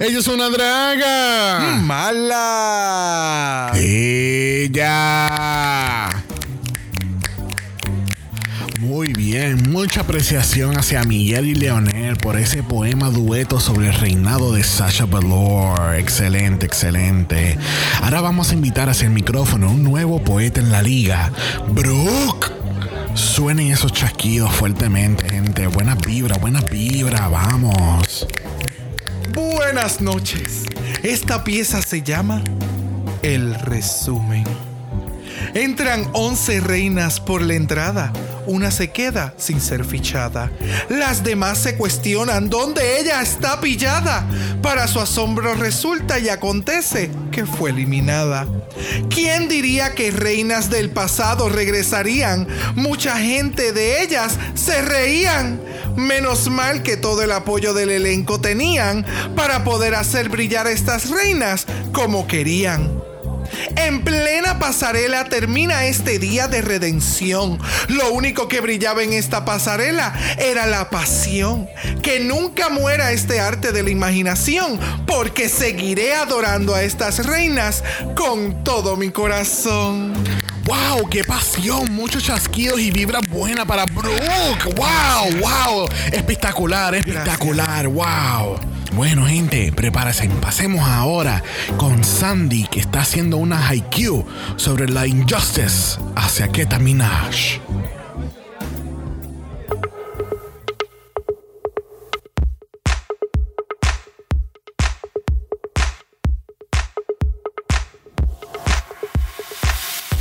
Ella es una draga. Mala. Ella. Muy bien, mucha apreciación hacia Miguel y Leonel por ese poema dueto sobre el reinado de Sasha Velour. Excelente, excelente. Ahora vamos a invitar hacia el micrófono a un nuevo poeta en la liga, Brooke. Suenen esos chasquidos fuertemente, gente. Buena vibra, buena vibra, vamos. Buenas noches. Esta pieza se llama El resumen. Entran 11 reinas por la entrada. Una se queda sin ser fichada. Las demás se cuestionan dónde ella está pillada. Para su asombro resulta y acontece que fue eliminada. ¿Quién diría que reinas del pasado regresarían? Mucha gente de ellas se reían. Menos mal que todo el apoyo del elenco tenían para poder hacer brillar a estas reinas como querían. En plena pasarela termina este día de redención. Lo único que brillaba en esta pasarela era la pasión. Que nunca muera este arte de la imaginación, porque seguiré adorando a estas reinas con todo mi corazón. ¡Wow! ¡Qué pasión! Muchos chasquidos y vibra buena para Brooke. ¡Wow! ¡Wow! Espectacular, espectacular. ¡Wow! Bueno, gente, prepárense. Pasemos ahora con Sandy, que está haciendo una haiku sobre la injustice hacia Keta Minaj.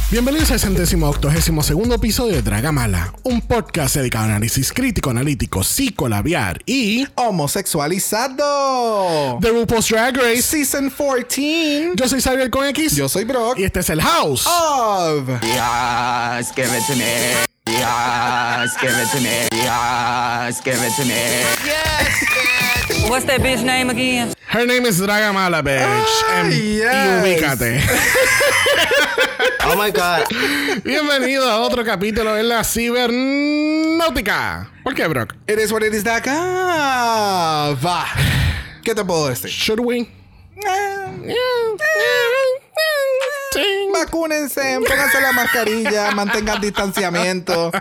Bienvenidos al centésimo octogésimo segundo episodio de Dragamala, un podcast dedicado a análisis crítico, analítico, psicolabiar y Homosexualizado. The RuPaul's Drag Race. Season 14. Yo soy Xavier con X Yo soy Brock. y este es el House. Of. Yes, give it to me. Yes, give it to me. Yes, give it to me. What's that bitch name again? Her name is Dragamala, bitch. Ah, Em- yes. Y ubícate. Oh my god. Bienvenido a otro capítulo de la cibernáutica. ¿Por qué, Brock? It is what it is de acá. Va. ¿Qué te puedo decir? Should we? Sí. Vacúnense, pónganse la mascarilla, mantengan distanciamiento.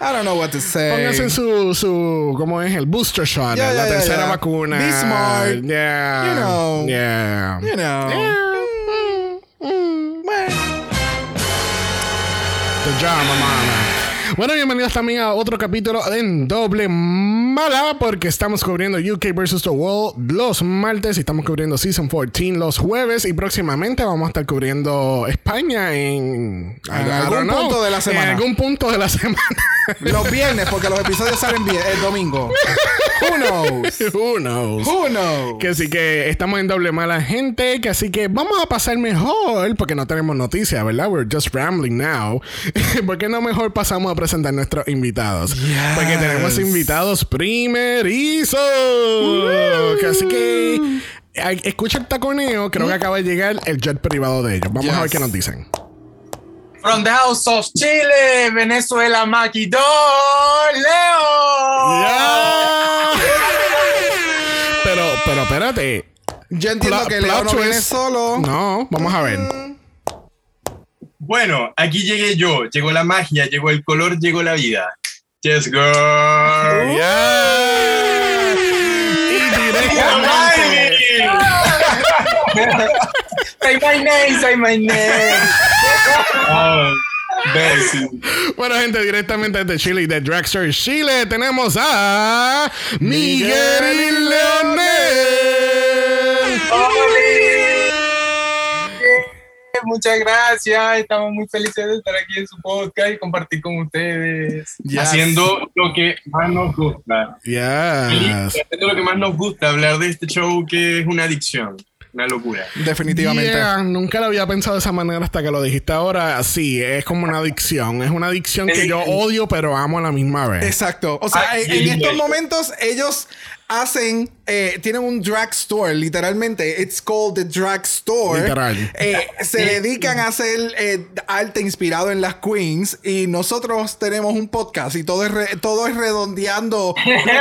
I don't know what to say. Pónganse su, su, ¿cómo es? El booster shot, Yeah, la yeah, tercera yeah. vacuna. Be smart. Yeah. You know. Yeah. You know. Bueno. The Drama Mama. Bueno, bienvenidos también a otro capítulo en doble mala porque estamos cubriendo UK vs. The World los martes y estamos cubriendo Season 14 los jueves y próximamente vamos a estar cubriendo España en, I algún know, punto de la semana. En algún punto de la semana. Los viernes, porque los episodios salen bien, el domingo. Who knows? Who knows? Who knows? Que así que estamos en doble mala gente, que así que vamos a pasar mejor porque no tenemos noticias, ¿verdad? We're just rambling now. ¿Por qué no mejor pasamos a presentar nuestros invitados? Porque tenemos invitados primerizos. Así que escucha el taconeo, creo que acaba de llegar el jet privado de ellos. Vamos a ver qué nos dicen. From the House of Chile, Venezuela, Maquidor, Leo. Pero, pero espérate. Yo entiendo Pla- que Leo no viene solo. No, vamos a ver. Bueno, aquí llegué yo, llegó la magia, llegó el color, llegó la vida. Yes, girl. ¡Ya! Y directamente. say my name, say my name. Oh. Bueno, gente, directamente desde Chile y de Dragster Chile tenemos a Miguel y Leonel. Muchas gracias, estamos muy felices de estar aquí en su podcast y compartir con ustedes. Yes. Haciendo lo que más nos gusta. Yes. Haciendo lo que más nos gusta, hablar de este show que es una adicción, una locura. Definitivamente. Yeah, nunca lo había pensado de esa manera hasta que lo dijiste ahora. Sí, es como una adicción. Es una adicción que yo odio, pero amo a la misma vez. Exacto. O sea, Ay, en, en estos momentos ellos hacen, eh, tienen un drag store, literalmente. It's called the drag store. Literal. Eh, se dedican a hacer eh, arte inspirado en las queens y nosotros tenemos un podcast y todo es, re- todo es redondeando.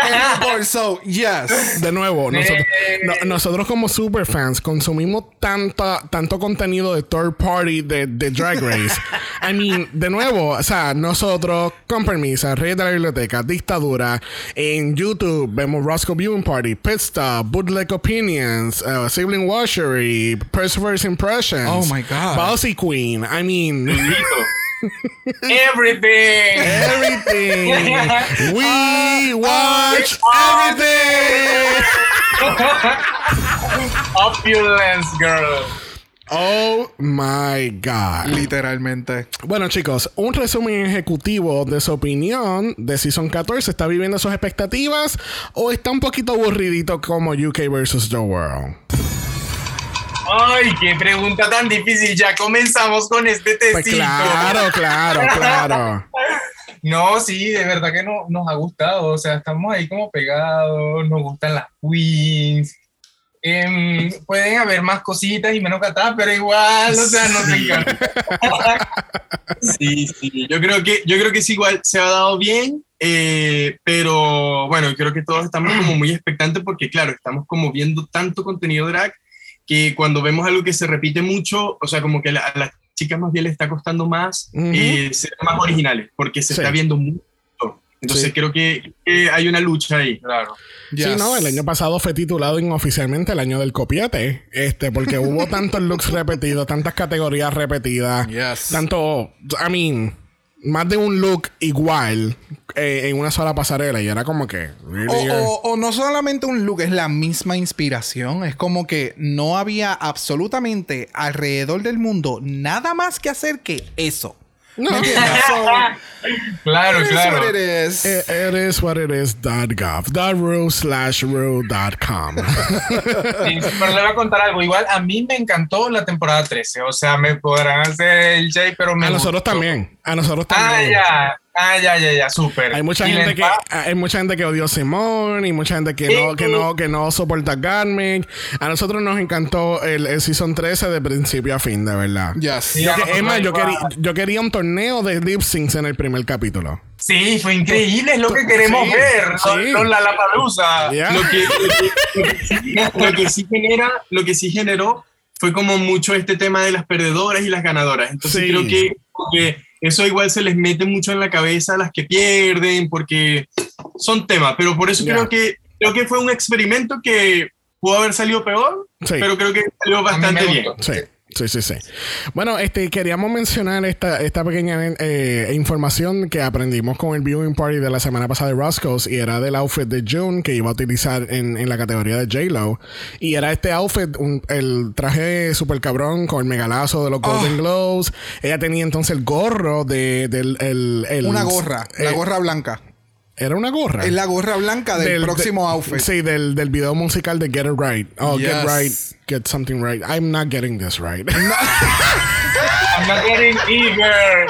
so, yes. De nuevo, nosotros, no- nosotros como superfans consumimos tanta, tanto contenido de third party de, de Drag Race. I mean, de nuevo, o sea, nosotros con permiso, Rey de la Biblioteca, Dictadura, en YouTube vemos Roscoe Viewing Party, Pit Stop, Bootleg Opinions, uh, Sibling Washery, Perseverance Impressions. Oh my God. Bossy Queen. I mean, Everything. everything. We watch everything. Opulence, girl. Oh my God. Literalmente. Bueno, chicos, un resumen ejecutivo de su opinión de Season 14. ¿Está viviendo sus expectativas o está un poquito aburridito como UK versus The World? Ay, qué pregunta tan difícil. Ya comenzamos con este tecito. Pues claro, claro, claro. No, sí, de verdad que no, nos ha gustado. O sea, estamos ahí como pegados, nos gustan las queens. Em, pueden haber más cositas y menos catas, pero igual, o sea, nos encanta. Sí, sí, yo creo que, yo creo que sí, igual se ha dado bien, eh, pero bueno, creo que todos estamos como muy expectantes porque, claro, estamos como viendo tanto contenido drag que cuando vemos algo que se repite mucho, o sea, como que la- a las chicas más bien les está costando más Ujú. eh, ser más originales, porque se Sí. está viendo mucho. Entonces Sí. creo que, que hay una lucha ahí, claro. Sí, no, el año pasado fue titulado inoficialmente el año del copiete, este, porque hubo tantos looks repetidos, tantas categorías repetidas, Yes. tanto, I mean, más de un look igual eh, en una sola pasarela y era como que, really, O, o- o no solamente un look, es la misma inspiración. Es como que no había absolutamente alrededor del mundo nada más que hacer que eso. No. ¿Me entiendes? So, Claro, it is claro. what it is. It, it is what it is dot gov dot ru slash com Sí, pero le voy a contar algo. Igual a mí me encantó la temporada 13. O sea, me podrán hacer el J, pero me a nosotros gustó. también a nosotros Ah, también ya. Ah, ya, ya, ya. Súper. hay mucha gente que va- hay mucha gente que odió a Simone y mucha gente que no que no que no soporta a Garmic a nosotros nos encantó el, el season 13 de principio a fin de verdad Yes. Sí, Yo a que- nosotros es más, yo, yo quería un torneo de lip syncs en el primer capítulo. Sí, fue increíble. Es lo que queremos Sí, ver. sí. Con la Lapalusa. Ya. Lo, que, lo, que, lo que sí, lo que sí genera, lo que sí generó fue como mucho este tema de las perdedoras y las ganadoras. Entonces Sí. creo que, que eso igual se les mete mucho en la cabeza a las que pierden, porque son temas. Pero por eso creo que creo que fue un experimento que pudo haber salido peor, Sí. pero creo que salió bastante bien. gustó. Sí. Sí, sí, sí. Bueno, este, queríamos mencionar esta, esta pequeña eh, información que aprendimos con el viewing party de la semana pasada de Roscoe's y era del outfit de June que iba a utilizar en, en la categoría de J-Lo. Y era este outfit, un- el traje super cabrón con el megalazo de los Golden Globes. Ella tenía entonces el gorro de, del... el- el- Una gorra, la eh, gorra blanca. Era una gorra. Es la gorra blanca del, próximo de- outfit. Sí, del, del video musical de Get It Right. Oh, Get. Right, Get Something Right. I'm not getting this right. I'm not getting eager.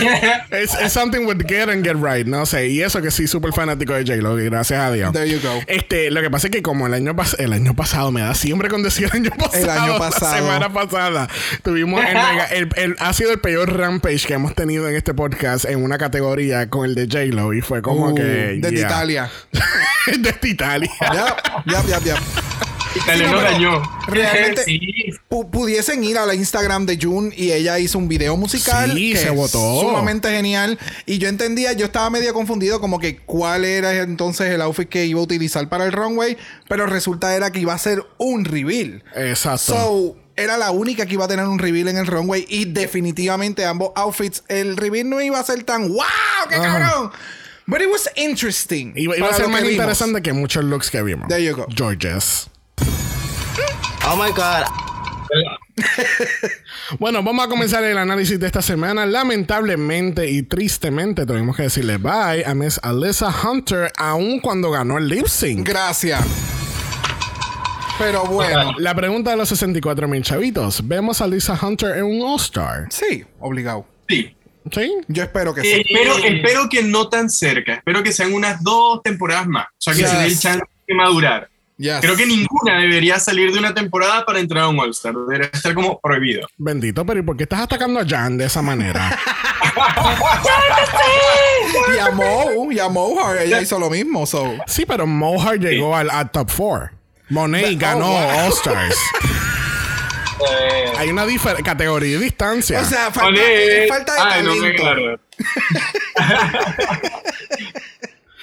Es es something with get and get right, no sé. Y eso que sí, súper fanático de J-Lo, gracias a Dios. There you go. Este, lo que pasa es que como el año, pas- el año pasado, me da siempre con decir el año pasado. El año La pasado. semana pasada. Tuvimos el, mega- el- el- ha sido el peor rampage que hemos tenido en este podcast en una categoría con el de J-Lo. Y fue como Uh, que. Desde yeah. Italia. Desde Italia. Yep, yep, yep, yep. Pero dañó. realmente- Sí, Pu- pudiesen ir a la Instagram de June y ella hizo un video musical Sí, que se votó. sumamente genial y yo entendía yo estaba medio confundido como que cuál era entonces el outfit que iba a utilizar para el runway pero resulta era que iba a ser un reveal Exacto. so era la única que iba a tener un reveal en el runway y definitivamente ambos outfits el reveal no iba a ser tan wow qué Ajá. cabrón but it was interesting Iba, iba a ser más interesante que muchos looks que vimos. There you go. Georges. Oh my god. Bueno, vamos a comenzar el análisis de esta semana. Lamentablemente y tristemente tuvimos que decirle bye a Miss Alyssa Hunter, aun cuando ganó el lip sync. gracias pero bueno La pregunta de los 64 mil chavitos: ¿vemos a Alyssa Hunter en un All-Star? sí obligado sí. ¿Sí? yo espero que sí Espero, espero que no tan cerca. Espero que sean unas dos temporadas más. O sea, que Yes. se dé el chance que madurar. Yes. Creo que ninguna debería salir de una temporada para entrar a un All-Star. Debería estar como prohibido. Bendito, pero ¿y por qué estás atacando a Jan de esa manera? Y a Mo, y a Mohar, ella hizo lo mismo. So. sí, pero Mohar llegó al, al top 4. Monet ganó wow. All Stars. Eh, Hay una categoría de distancia. O sea, falta, falta de Ay, no me talento. claro.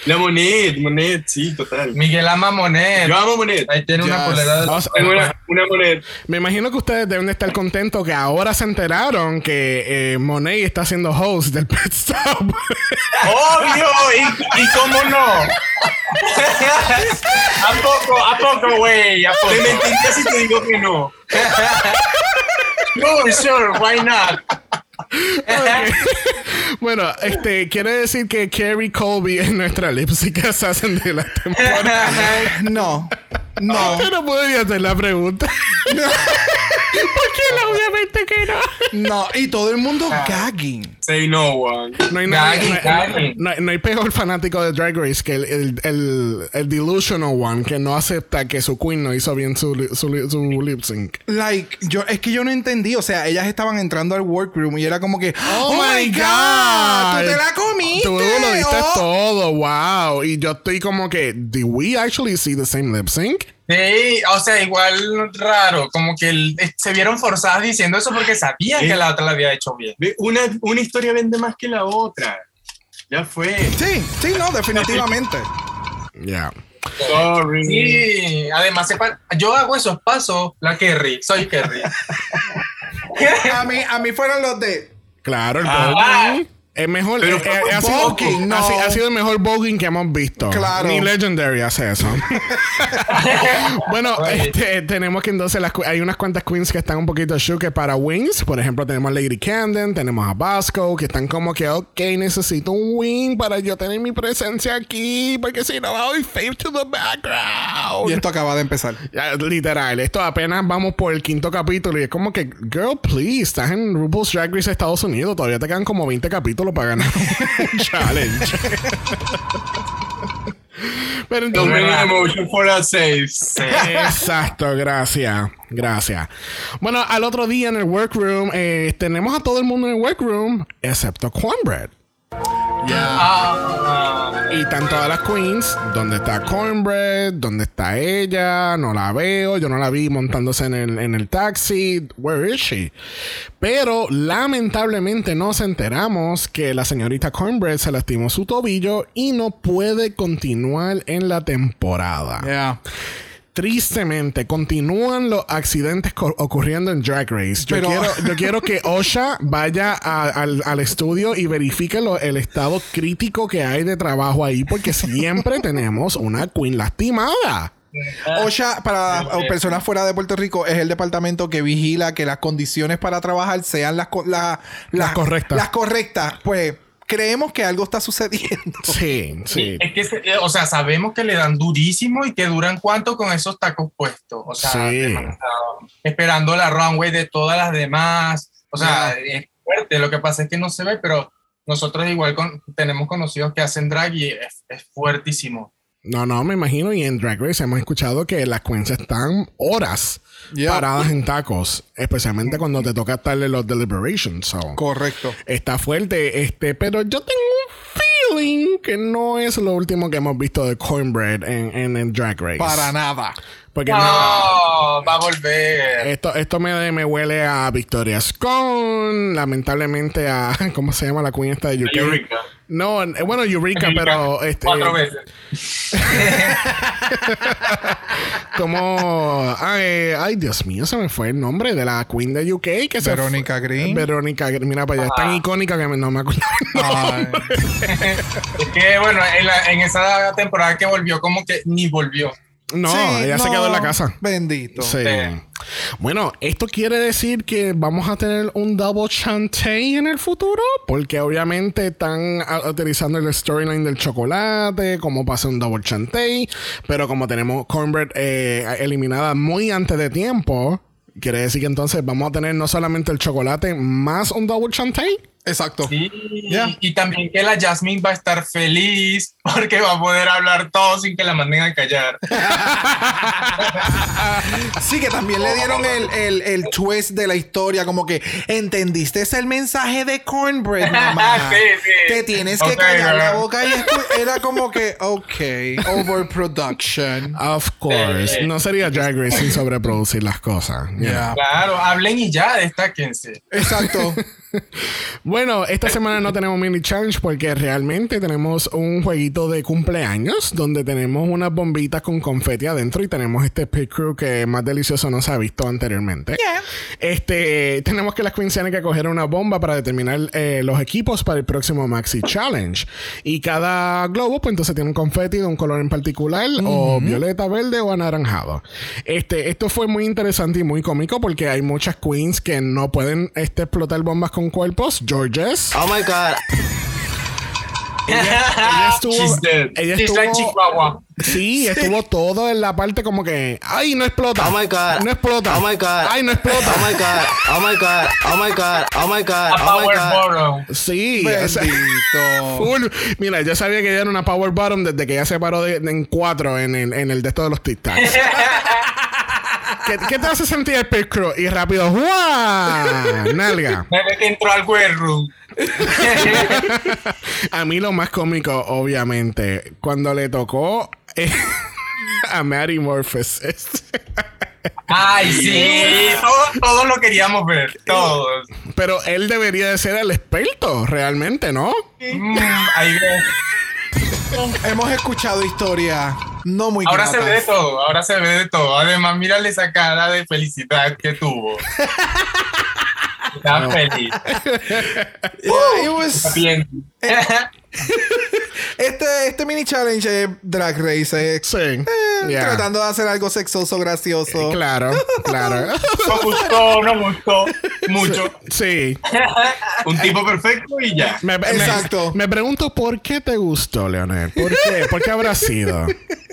La Monet, Monet, sí, total. Miguel ama Monet. Yo amo Monet. Ahí tiene una Yes. polera de O sea, Tengo una, una Monet. Me imagino que ustedes deben de estar contentos que ahora se enteraron que eh, Monet está siendo host del Pet Stop. ¡Obvio! ¿Y, y cómo no? ¿A poco? ¿A poco, güey? ¿A poco? Te mentiría si te digo que no. Sure, sure, why not? bueno, este quiere decir que Carrie Colby es nuestra lipstick assassin de la temporada. No, no, Pero podría hacer la pregunta. Porque obviamente que no. no. Y todo el mundo Ah. gagging. Say no one. No hay, Gagging, no, hay- gagging. no hay- no hay peor fanático de Drag Race que el, el, el, el delusional one que no acepta que su queen no hizo bien su, su, su lip sync. Like, yo, es que yo no entendí. O sea, ellas estaban entrando al workroom y era como que, Oh, my God. ¡Tú te la comiste! Tú lo diste oh". todo, wow. Y yo estoy como que, ¿did we actually see the same lip sync? Sí, o sea, igual raro, como que el- eh, se vieron forzadas diciendo eso porque sabían que la otra la había hecho bien. Una, una historia vende más que la otra. Ya fue. Sí, sí, no, definitivamente. Yeah. Sorry. Sí, además, yo hago esos pasos, la Kerry, soy Kerry. a, mí, a mí fueron los de. Claro, el Ah. Es mejor. Pero eh, eh, ha, sido, voguing, no. ha si- ha sido el mejor voguing que hemos visto. Claro. Ni Legendary hace eso. bueno, este, tenemos que entonces las, hay unas cuantas queens que están un poquito shook para Wings. Por ejemplo, tenemos a Lady Camden, tenemos a Basco, que están como que, ok, necesito un wing para yo tener mi presencia aquí, porque si no, voy fade to the background. Y esto acaba de empezar. Ya, literal, esto apenas vamos por el quinto capítulo y es como que, girl, please, estás en RuPaul's Drag Race Estados Unidos, todavía te quedan como 20 capítulos para ganar un challenge. Pero entonces, for saves. Exacto, gracias, gracias. Bueno, al otro día en el workroom eh, tenemos a todo el mundo en el workroom, excepto Cornbread. Ah, Y están todas las queens. ¿Dónde está Cornbread? ¿Dónde está ella? No la veo. Yo no la vi montándose en el, en el taxi. Where is she? Pero lamentablemente nos enteramos que la señorita Cornbread se lastimó su tobillo y no puede continuar en la temporada. Yeah. Tristemente, continúan los accidentes co- ocurriendo en Drag Race. Yo, Pero- quiero, yo quiero que Osha vaya a- al, al estudio y verifique lo- el estado crítico que hay de trabajo ahí, porque siempre tenemos una queen lastimada. OSHA, para personas fuera de Puerto Rico, es el departamento que vigila que las condiciones para trabajar sean las, co- la- Las correctas. Las correctas. Pues creemos que algo está sucediendo. Sí, sí. Es que, eh, o sea, sabemos que le dan durísimo y que duran cuánto con esos tacos puestos. O sea, Sí. esperando la runway de todas las demás. O sea, es fuerte. Lo que pasa es que no se ve, pero nosotros igual con- tenemos conocidos que hacen drag y es, es fuertísimo. No, no, me imagino. Y en Drag Race hemos escuchado que las queens están horas Yeah. paradas en tacos, especialmente cuando te toca estarle los deliberations. So. Correcto. Está fuerte, este, pero yo tengo un feeling que no es lo último que hemos visto de Cornbread en, en, en Drag Race. Para nada. Porque No, no- va a volver. esto, esto me, me huele a Victoria Scone, lamentablemente a, ¿cómo se llama la queen esta de UK? Eureka. No, eh, bueno, Eureka, pero este, Cuatro veces. como, ay, ay, Dios mío, se me fue el nombre de la queen de UK que Verónica Green. Verónica Green, mira para allá, es tan icónica que no me acuerdo. Ay. Es que, bueno, en, la- en esa temporada que volvió, como que ni volvió. No, Sí, ella se quedó en la casa. Bendito. Sí. Bueno, esto quiere decir que vamos a tener un double chantey en el futuro, porque obviamente están ah, utilizando el storyline del chocolate, como pasa un double chantey, pero como tenemos Cornbread eh, eliminada muy antes de tiempo, quiere decir que entonces vamos a tener no solamente el chocolate más un double chantey. Exacto. Sí, y también que la Jasmine va a estar feliz porque va a poder hablar todo sin que la manden a callar. Sí, que también le dieron el, el, el twist de la historia, como que entendiste ese el mensaje de Cornbread, mamá. Sí, sí. Te tienes que callar la boca y escu- era como que, ok, overproduction. Of course. Sí. No sería Drag Race sin sobreproducir las cosas. Yeah. Claro, hablen y ya, destáquense. Exacto. Bueno, esta semana no tenemos mini challenge porque realmente tenemos un jueguito de cumpleaños donde tenemos unas bombitas con confeti adentro y tenemos este pit crew que más delicioso no se ha visto anteriormente. Este, tenemos que las queens tienen que coger una bomba para determinar eh, los equipos para el próximo Maxi Challenge. Y cada globo, pues entonces tiene un confeti de un color en particular, o violeta, verde o anaranjado. Este, esto fue muy interesante y muy cómico porque hay muchas queens que no pueden este, explotar bombas con cuerpos. Georges. Oh my god. Ella estuvo. She's dead. Ella She's like estuvo. Chihuahua. Sí, estuvo todo en la parte como que. ¡Ay, no explota! Oh my god. No explota. Oh my god. ¡Ay, no explota! Oh my god. Oh my god. Oh my god. Oh my god. A Oh my power god. bottom. Sí, Bendito. full. Mira, yo sabía que ella era una power bottom desde que ella se paró de- en cuatro en el, en el de estos de los tic tacs. ¿Qué, qué te hace sentir el pit crew? Y rápido, ¡guau! Nalga. Desde que entró al room. A mí lo más cómico, obviamente, cuando le tocó eh, a Mary Morpheus. Ay, sí. Todos, todos lo queríamos ver. Todos. Pero él debería de ser el experto, realmente, ¿no? Mm, ahí. Hemos escuchado historias no muy Ahora se ve de todo. Ahora se ve de todo. Además, mírale esa cara de felicidad que tuvo. Está feliz. Yeah, it was- Está bien. este, este mini challenge es Drag Race. Sí. eh, Yeah. Tratando de hacer algo sexoso, gracioso. Claro, claro. No gustó, no gustó. Mucho. Sí. Un tipo perfecto y ya. Me, me- Exacto. Me, pregunto por qué te gustó, Leonel. ¿Por qué? ¿Por qué habrá sido?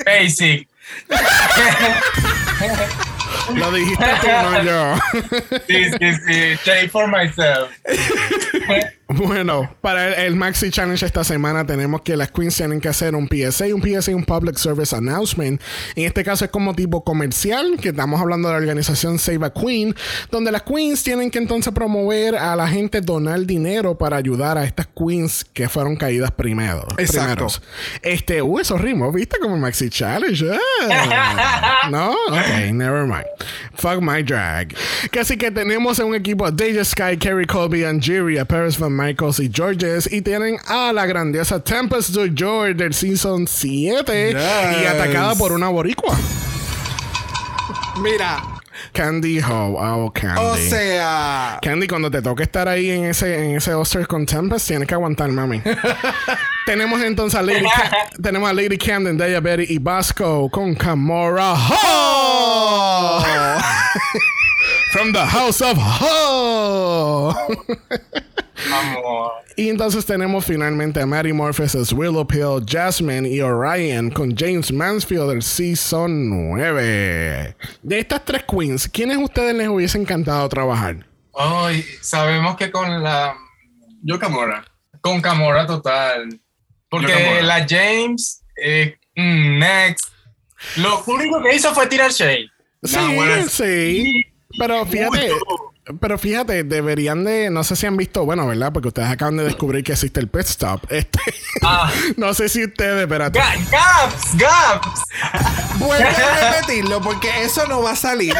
Basic. Lo dijiste tú, no yo. Sí, sí, sí. Shade for myself. Bueno, para el, el Maxi Challenge esta semana tenemos que las queens tienen que hacer un PSA, un PSA, un Public Service Announcement. En este caso es como tipo comercial, que estamos hablando de la organización Save a Queen, donde las queens tienen que entonces promover a la gente donar dinero para ayudar a estas queens que fueron caídas primero. Exacto. primeros. Este, uh, esos ritmos, ¿viste? Como el Maxi Challenge. Ah. no, ok, never mind. Fuck my drag. Casi que tenemos un equipo Deja Sky, Kerry Colby, Angeria, Paris Van Michaels y Georges. Y tienen a la grandiosa Tempest de George del Season 7 y atacada por una boricua. Mira, Candy Ho. Oh, Candy. o sea, Candy, cuando te toque estar ahí en ese, en ese Oster con Tempest, tienes que aguantar, mami. tenemos entonces a Lady, tenemos a Lady Camden, Daya Betty y Vasco con Camora Ho. From the House of Ho. Y entonces tenemos finalmente a Mary Morpheus as Willow Pill, Jasmine y Orion con James Mansfield del Season 9. De estas tres queens, ¿quiénes a ustedes les hubiese encantado trabajar? Ay, sabemos que con la Yo Camora. con Camora total. Porque Camora. la James, eh, mm, next. Lo único que hizo fue tirar shade. Sí, bueno, sí. Pero fíjate, pero fíjate, deberían de, no sé si han visto, bueno, ¿verdad? Porque ustedes acaban de descubrir que existe el pit stop. Este, Ah, no sé si ustedes, espérate. ga- gaps, gaps. vuelve a repetirlo porque eso no va a salir.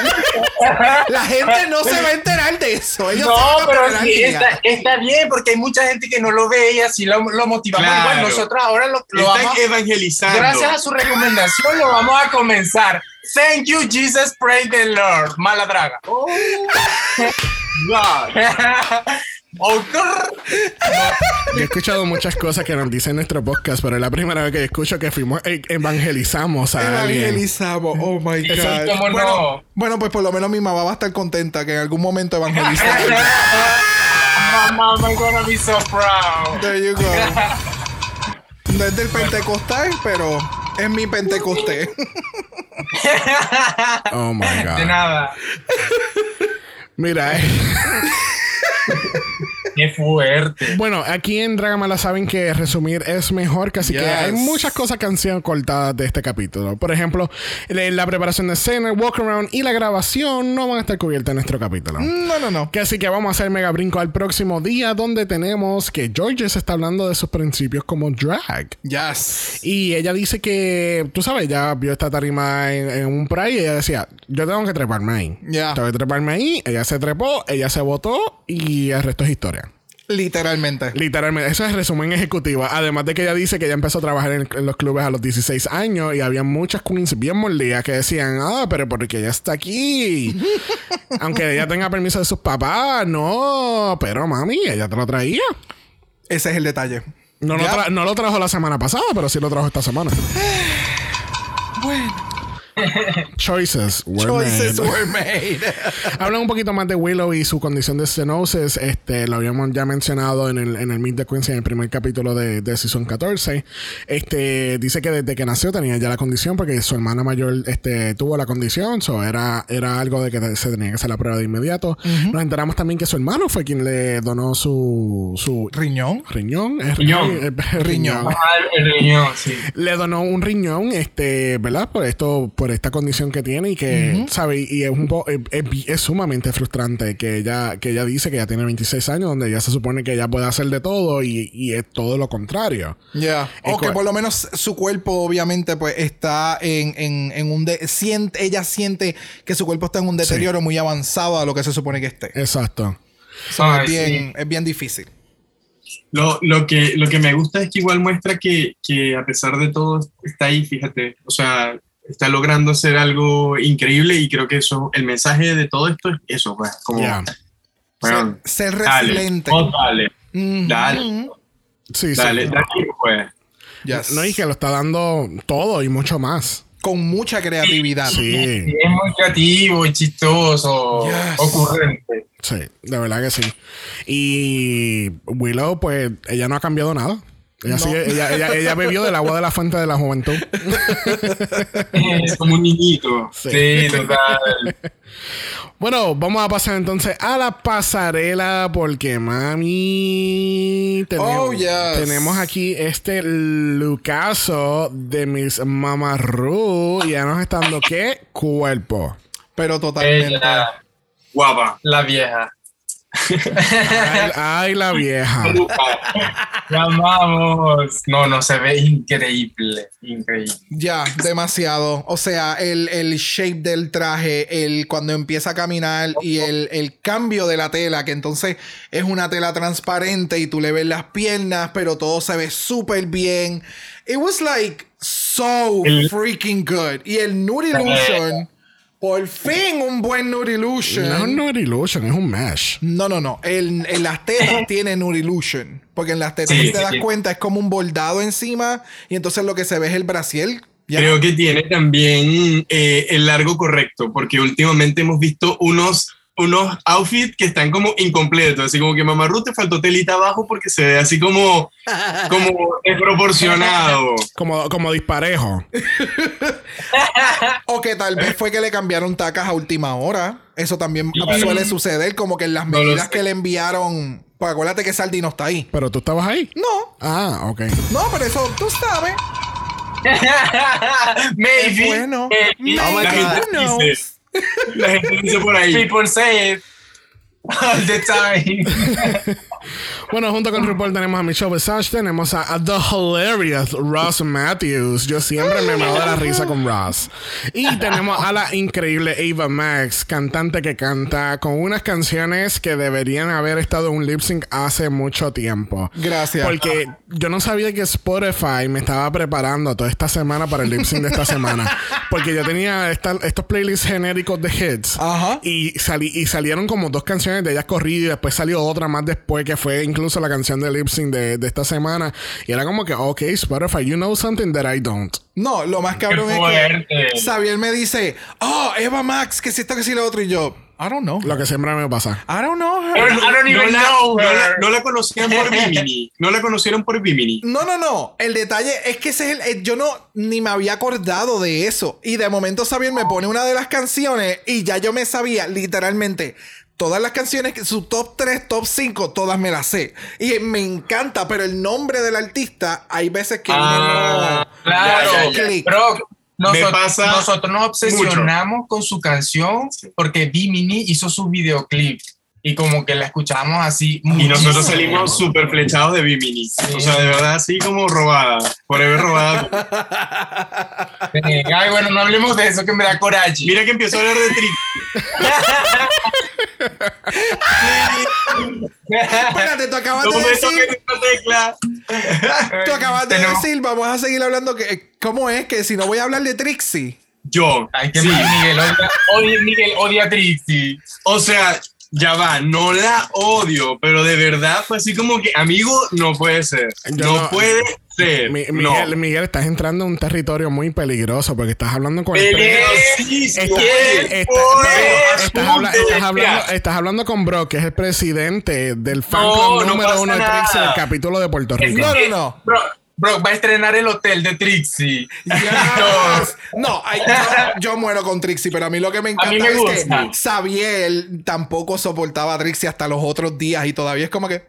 La gente no se va a enterar de eso. Ellos No, pero sí, está, está bien porque hay mucha gente que no lo ve y así lo, lo motivamos. Claro. Igual nosotros ahora lo, lo Están vamos evangelizando. Gracias a su recomendación lo vamos a comenzar. Thank you, Jesus, pray the Lord. Mala draga. Oh, grrr. Yo he escuchado muchas cosas que nos dicen en nuestro podcast, pero es la primera vez que escucho que fuimos e- evangelizamos a alguien. Evangelizamos. Oh my Sí, God. ¿cómo no? bueno, bueno, pues por lo menos mi mamá va a estar contenta que en algún momento evangelizar. Mama, I'm gonna be so proud. There you go. No es del Pentecostal, pero es mi Pentecostés. Oh my De God. nada. Mira, eh, Qué fuerte. Bueno, aquí en Dragamala saben que resumir es mejor, casi que Yes. hay muchas cosas que han sido cortadas de este capítulo. Por ejemplo, la, preparación de escena, el walk around y la grabación no van a estar cubiertas en nuestro capítulo. No, no, no. Que así que vamos a hacer mega brinco al próximo día donde tenemos que George se está hablando de sus principios como drag. Yes. Y ella dice que, tú sabes, ella vio esta tarima en, en un pride y ella decía, yo tengo que treparme ahí. Ya. Tengo que treparme ahí. Ella se trepó, ella se votó y el resto es historia. Literalmente. Literalmente, eso es resumen ejecutivo. Además de que ella dice que ella empezó a trabajar en, en los clubes a los 16 años y había muchas queens bien mordidas que decían, ah, pero porque ella está aquí. Aunque ella tenga permiso de sus papás, no, pero mami, ella te lo traía. Ese es el detalle. No, lo, tra- no lo trajo la semana pasada, pero sí lo trajo esta semana. Bueno. Choices were Choices made. were made. Hablan un poquito más de Willow y su condición de stenosis. Este, lo habíamos ya mencionado en el, en el Meet the Queens en el primer capítulo de, de Season 14. Este, dice que desde que nació tenía ya la condición porque su hermana mayor este, tuvo la condición. So era, era algo de que se tenía que hacer la prueba de inmediato. Nos enteramos también que su hermano fue quien le donó su, su Riñón. riñón. Es- Riñón. eh, Riñón. Ah, el riñón, sí. le donó un riñón, este, ¿verdad? Por esto, por esta condición que tiene y que, ¿sabe? Y es un po- es, es- es sumamente frustrante que ella, que ella dice que ya tiene 26 años, donde ya se supone que ella puede hacer de todo y, y es todo lo contrario. Ya. Es O que por lo menos su cuerpo, obviamente, pues está en, en, en un. de- siente, ella siente que su cuerpo está en un deterioro muy avanzado a lo que se supone que esté. Exacto. So, Ay, es, bien, sí. es bien difícil. Lo, lo, que, lo que me gusta es que igual muestra que, que a pesar de todo está ahí, fíjate. O sea, está logrando hacer algo increíble y creo que eso, el mensaje de todo esto es eso, pues, como, bueno, Ser dale, resiliente. vos dale, Mhm. dale, Sí, sí. dale, dale, pues. Yes. No, y que lo está dando todo y mucho más. Con mucha creatividad. Sí, Sí, es muy creativo y chistoso, Yes. ocurrente. sí, de verdad que sí. Y Willow, pues, ella no ha cambiado nada. Ella, No. sigue- ella, ella, ella bebió del agua de la fuente de la juventud. Es como un niñito. Sí. Sí, total. Bueno, vamos a pasar entonces a la pasarela porque mami tenemos, Oh, yes. tenemos aquí este Lucaso de mis mamarru y ya nos está dando qué cuerpo. Pero totalmente. Ella, Guapa. la vieja. Ay, ay, la vieja. La amamos. No, no, se ve increíble. Increíble. Ya, demasiado. O sea, el, el shape del traje, el cuando empieza a caminar y el, el cambio de la tela, que entonces es una tela transparente y tú le ves las piernas, pero todo se ve súper bien. It was like so freaking good. Y el Nude Illusion, por fin un buen Nude Illusion. No es un Nude Illusion, es un mesh. No, no, no. En, en las tetas tiene Nude Illusion. Porque en las tetas, Sí, si te sí, das sí. cuenta, es como un bordado encima. Y entonces lo que se ve es el brasiel. Ya. Creo que tiene también eh, el largo correcto, porque últimamente hemos visto unos, unos outfits que están como incompletos, así como que Mamá Ruth te faltó telita abajo porque se ve así como, como desproporcionado. Como, como disparejo. O que tal vez fue que le cambiaron tacas a última hora. Eso también suele suceder, como que en las medidas que le enviaron. Pues acuérdate que Saldi no está ahí. Pero tú estabas ahí. No, Ah, ok. no, pero eso tú sabes. Maybe. Es bueno. maybe. Oh my La God. gente Who knows? Dice, la gente dice por ahí. People say it all the time. Bueno, junto con RuPaul tenemos a Michelle Visage, tenemos a, a The Hilarious Ross Matthews. Yo siempre me mato de la risa con Ross. Y tenemos a la increíble Ava Max, cantante que canta con unas canciones que deberían haber estado en un lip sync hace mucho tiempo. Gracias. Porque yo no sabía que Spotify me estaba preparando toda esta semana para el lip sync de esta semana. Porque yo tenía esta- estos playlists genéricos de hits. Ajá. Y, salí, y salieron como dos canciones de ellas corridas y después salió otra más después que fue incluso la canción de lip sync de, de esta semana. Y era como que, ok, Spotify, you know something that I don't. No, lo más cabrón Qué es fuerte. que Xavier me dice, oh, Eva Max, que si esto, que si lo otro. Y yo, I don't know. Lo que siempre me pasa. I don't know her. I don't, No even la, know no la- her. no la conocían por Bimini. No la conocieron por Bimini. No, no, no. El detalle es que ese es el, eh, yo no ni me había acordado de eso. Y de momento Xavier me pone una de las canciones y ya yo me sabía literalmente todas las canciones, que- su top 3, top 5, todas me las sé. Y me encanta, pero el nombre del artista, hay veces que Ah, no. Claro, Ya. Bro, nosotros, pasa nosotros nos obsesionamos con su canción porque Bimini hizo su videoclip y como que la escuchamos así. Y nosotros salimos súper flechados de Bimini. Sí. O sea, de verdad, así como robada. Por haber robada. Ay, bueno, no hablemos de eso que me da coraje. Mira que empezó a hablar de Trick. Espérate, tú acabas No de decir. tecla. Tú acabas de Tenemos- decir, vamos a seguir hablando que. ¿Cómo es que si no voy a hablar de Trixie? Yo. Que sí. Miguel odia, odia- Miguel odia a Trixie. O sea, ya va, no la odio, pero de verdad fue así como que, amigo, no puede ser. Yo no, no- puede ser. Mi- no. Miguel, Miguel, estás entrando en un territorio muy peligroso porque estás hablando con el pre- Peligrosísimo. Está- ¿Qué está- por estás, habla- hablando, Mira, estás hablando con Brock, que es el presidente del fan No, club no número uno de. Trixie del capítulo de Puerto Rico. No, no, no. Bro, bro, va a estrenar el hotel de Trixie. Yes. No, ay, yo, yo muero con Trixie, pero a mí lo que me encanta mí me es gusta. que Xavier tampoco soportaba a Trixie hasta los otros días y todavía es como que.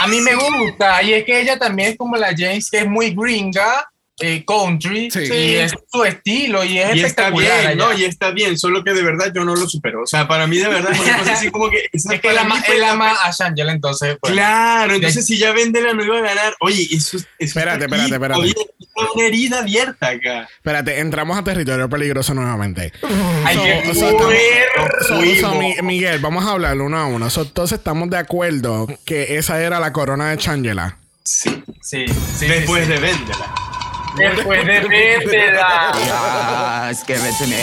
A mí me gusta, y es que ella también como la James, que es muy gringa, eh, country, Sí. y es su estilo, y es Y está bien, ¿no? Y está bien, solo que de verdad yo no lo supero. O sea, para mí de verdad es una cosa así como que... es que él ama, él la- ama a Shangela, entonces. pues, Claro, entonces si ya Vendela no iba a ganar, oye, eso, eso Espérate, está espérate, espérate. Oye, una herida abierta acá. Espérate, entramos a territorio peligroso nuevamente. Hay So- que estamos-. So- so, Mi- Miguel, vamos a hablar uno a uno. So, entonces estamos de acuerdo que esa era la corona de Changela. Sí. Sí, sí, Después sí, de Vendela. Después de give it to me.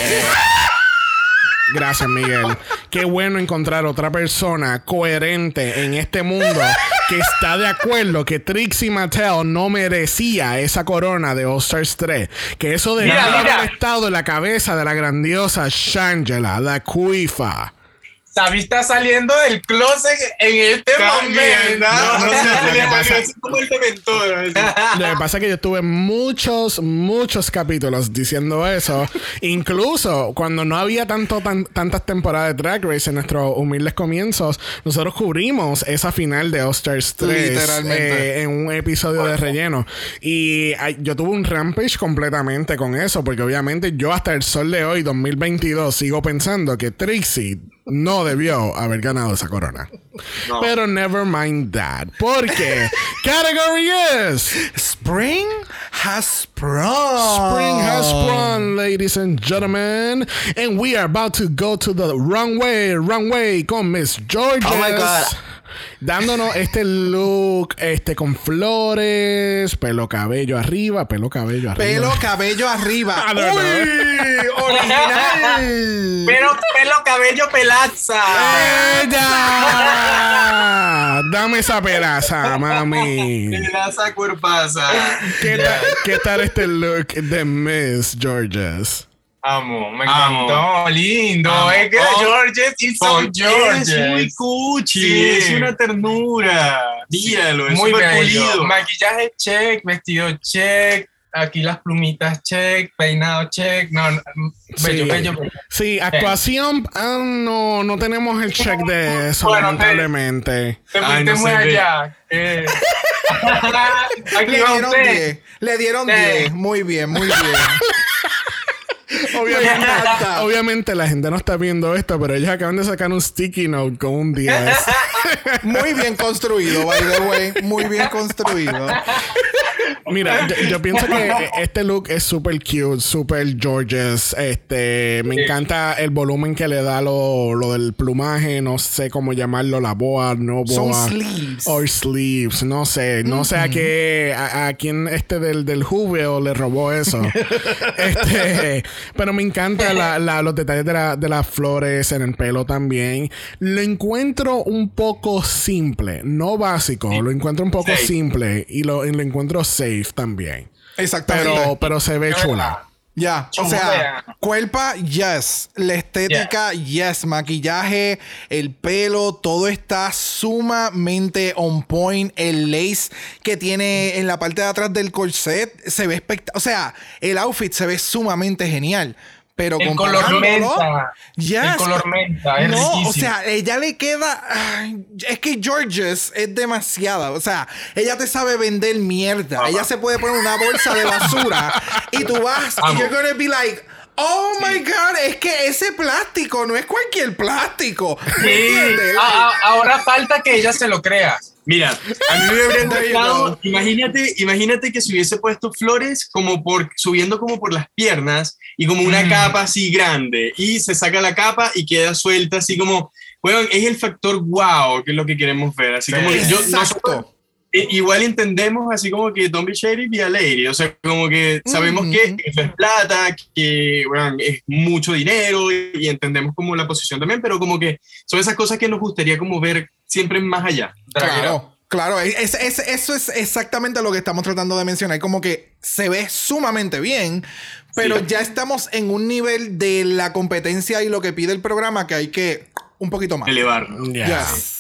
Gracias, Miguel. Qué bueno encontrar otra persona coherente en este mundo que está de acuerdo que Trixie Mattel no merecía esa corona de All Stars 3. Que eso de Mira, mira. haber estado en la cabeza de la grandiosa Shangela, la cuifa. Sabi está saliendo del closet en este momento. No, no, Lo que pasa- es. Lo que pasa es que yo tuve muchos, muchos capítulos diciendo eso. Incluso cuando no había tanto, tan- tantas temporadas de Drag Race en nuestros humildes comienzos, nosotros cubrimos esa final de All Stars 3 Literalmente. eh, en un episodio de relleno. Y ay, yo tuve un rampage completamente con eso, porque obviamente yo hasta el sol de hoy, 2022, sigo pensando que Trixie no debió haber ganado esa corona. Pero never mind that. Porque category is Spring has sprung. Spring has sprung, ladies and gentlemen. And we are about to go to the runway, runway con Miss Georges. Oh my God. Dándonos este look, este con flores, pelo cabello arriba, pelo cabello arriba. Pelo, cabello arriba. Ah. ¡Uy! ¡Original! Pero pelo, cabello, pelaza. ¡Ella! Dame esa pelaza, mami. Pedaza cuerpaza. ¿Qué ¿Qué tal este look de Miss Georges? Amo, me Amo. encantó, lindo. Amo. Es que Oh, Georges y son Es muy cuchi, Sí. es una ternura. Míralo, es Muy pulido. Maquillaje check, vestido check, aquí las plumitas check, peinado check. No, no, bello, Sí. bello, bello. Sí, actuación, ah, no, no tenemos el check de eso, Bueno, lamentablemente. Te Ay, fuiste no muy allá. Eh. aquí Le dieron usted. 10. Le dieron Sí. 10. Muy bien, muy bien. Obviamente, obviamente la gente no está viendo esto, pero ellos acaban de sacar un sticky note con un 10. Muy bien construido, by the way. Muy bien construido. Mira, yo, yo pienso que este look es súper cute, súper Georges. Este, me encanta el volumen que le da lo, lo del plumaje, no sé cómo llamarlo, la boa, no boa. Son sleeves. Or sleeves, no sé, no sé a qué, a, a quién este del, del Jubeo le robó eso. este, pero me encanta la- la- los detalles de, la- de las flores en el pelo también. Lo encuentro un poco simple, no básico, lo encuentro un poco simple y lo, y lo encuentro safe también. Exactamente. Pero, pero se ve chula. Ya, o sea, cuerpa, yes. La estética, yes. Maquillaje, el pelo, todo está sumamente on point. El lace que tiene en la parte de atrás del corset se ve espectacular. O sea, el outfit se ve sumamente genial. Pero El color menta. Yes. El color menta. Es no, riquísimo. o sea, ella le queda. ay, es que Georges es demasiada. O sea, ella te sabe vender mierda. Ella se puede poner una bolsa de basura y tú vas y you're gonna be like. Oh my god, es que ese plástico no es cualquier plástico. ¿Me Sí. entiendes? A- a- ahora falta que ella se lo crea. Mira, a mí me habría There you encantado, go. imagínate, imagínate que se hubiese puesto flores como por, subiendo como por las piernas y como una Mm. capa así grande y se saca la capa y queda suelta así como, bueno, es el factor wow que es lo que queremos ver, así Sí. como yo, Exacto. nosotros, igual entendemos así como que don't be shady, be a lady, o sea, como que sabemos que eso es plata, que bueno, es mucho dinero y, y entendemos como la posición también, pero como que son esas cosas que nos gustaría como ver siempre más allá. Claro, claro, es- es- eso es exactamente lo que estamos tratando de mencionar. Como que se ve sumamente bien, pero Sí. ya estamos en un nivel de la competencia y lo que pide el programa que hay que un poquito más. Elevar. Yes.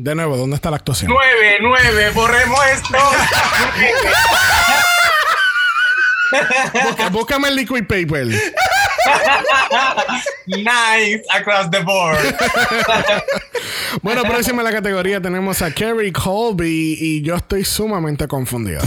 De nuevo, ¿dónde está la actuación? Nueve, nueve, borremos esto. Busca- búscame el liquid paper. nice across the board. Bueno, próxima en la categoría tenemos a Kerry Colby y yo estoy sumamente confundido.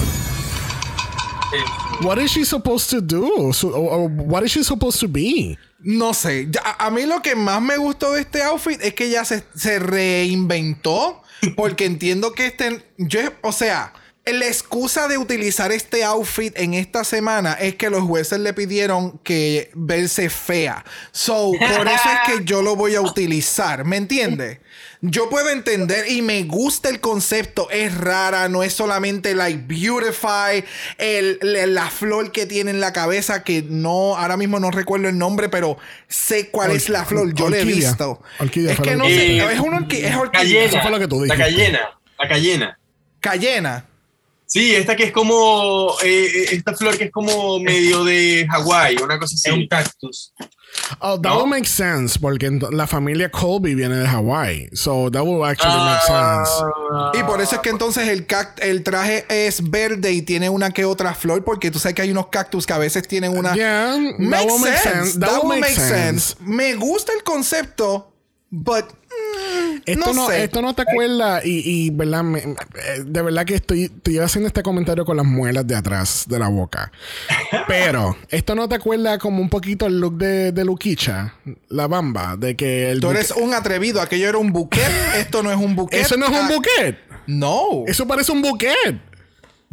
What is she supposed to do? So- or- or what is she supposed to be? No sé, a mí lo que más me gustó de este outfit es que ya se, se reinventó, porque entiendo que este, yo, o sea, la excusa de utilizar este outfit en esta semana es que los jueces le pidieron que verse fea. So, por eso es que yo lo voy a utilizar, ¿me entiendes? Yo puedo entender y me gusta el concepto, es rara, no es solamente like beautify, el, la flor que tiene en la cabeza, que no, ahora mismo no recuerdo el nombre, pero sé cuál es la flor, yo la he Orquídea. visto. Orquídea es que no sé, es una orquídea, es orquídea. Cayena. Eso fue lo que tú La dijiste. cayena. La cayena. Cayena. Sí, esta que es como. eh, esta flor que es como medio de Hawái, una cosa Es un así. cactus. Oh, that will make sense porque la familia Colby viene de Hawaii. So that will actually make sense. Ah, Y por eso es que entonces el, cact- el traje es verde y tiene una que otra flor, porque tú sabes que hay unos cactus que a veces tienen una... Yeah, that Makes will make sense. sense. That, will make sense. sense. Me gusta el concepto, but mm, Esto no, sé. esto no te acuerda y, y verdad, me- eh, de verdad que estoy, estoy haciendo este comentario con las muelas de atrás de la boca. Pero esto no te acuerda como un poquito el look de, de Luquicha, la bamba, de que el Tú eres un atrevido. Aquello era un buquet. Esto no es un buquet. Eso no es un Ah, buquet. No. Eso parece un buquet.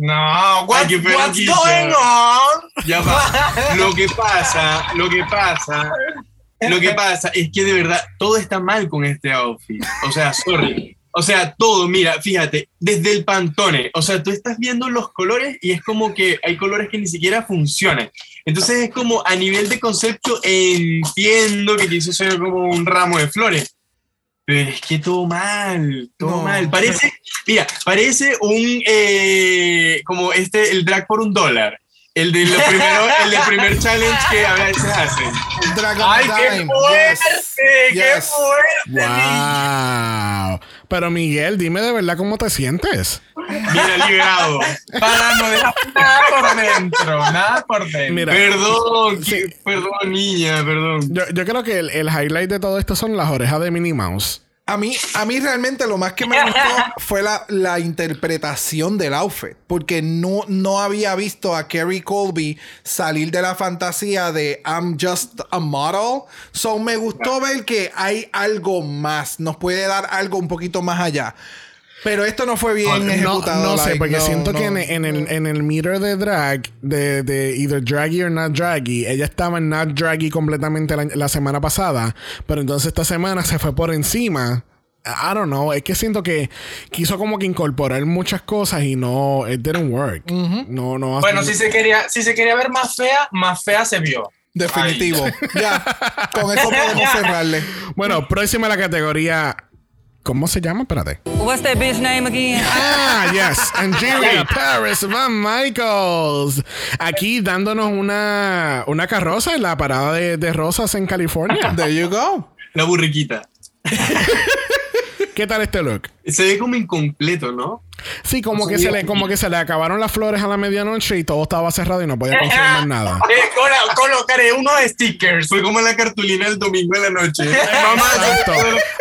No, what, Ay, what's going on? Ya va. Lo que pasa, lo que pasa, lo que pasa es que de verdad todo está mal con este outfit. O sea, sorry. O sea, todo, mira, fíjate, desde el pantone. O sea, tú estás viendo los colores y es como que hay colores que ni siquiera funcionan. Entonces es como a nivel de concepto entiendo que quiso ser como un ramo de flores. Pero es que todo mal, todo No. mal. Parece, mira, parece un, eh, como este, el drag por un dólar. El de los primeros, el del primer challenge que a veces hacen. Dragon ¡Ay, qué fuerte! Yes. ¡Qué Yes. fuerte! Wow. Pero Miguel, dime de verdad cómo te sientes. Mira, liberado. Para no dejar nada por dentro, nada por dentro. Mira, Perdón, Sí. que- perdón, niña, perdón. yo, yo creo que el, el highlight de todo esto son las orejas de Minnie Mouse. A mí, a mí realmente lo más que me gustó fue la, la interpretación del outfit. Porque no, no había visto a Kerry Colby salir de la fantasía de I'm just a model. So me gustó ver que hay algo más. Nos puede dar algo un poquito más allá. Pero esto no fue bien No, ejecutado. no sé, like, porque no, siento no. que en, en el, en el meter de drag, de, de either draggy or not draggy, ella estaba en not draggy completamente la, la semana pasada, pero entonces esta semana se fue por encima. I don't know, es que siento que quiso como que incorporar muchas cosas y no, it didn't work. No, no. Bueno, si se, quería, si se quería ver más fea, más fea se vio. Definitivo. Ya. Con eso podemos cerrarle. Bueno, próxima la categoría. ¿Cómo se llama? Espérate. What's that bitch name again? Ah, yes. Angelia Paris Van Michaels. Aquí dándonos una, una carroza en la parada de, de rosas en California. There you go. La burriquita. ¿Qué tal este look? Se ve como incompleto, ¿no? Sí, como que se le, como que se le acabaron las flores a la medianoche y todo estaba cerrado y no podía conseguir más nada. Eh, colo- colocaré unos stickers. Fue como la cartulina del domingo en la noche. Mamá, Exacto.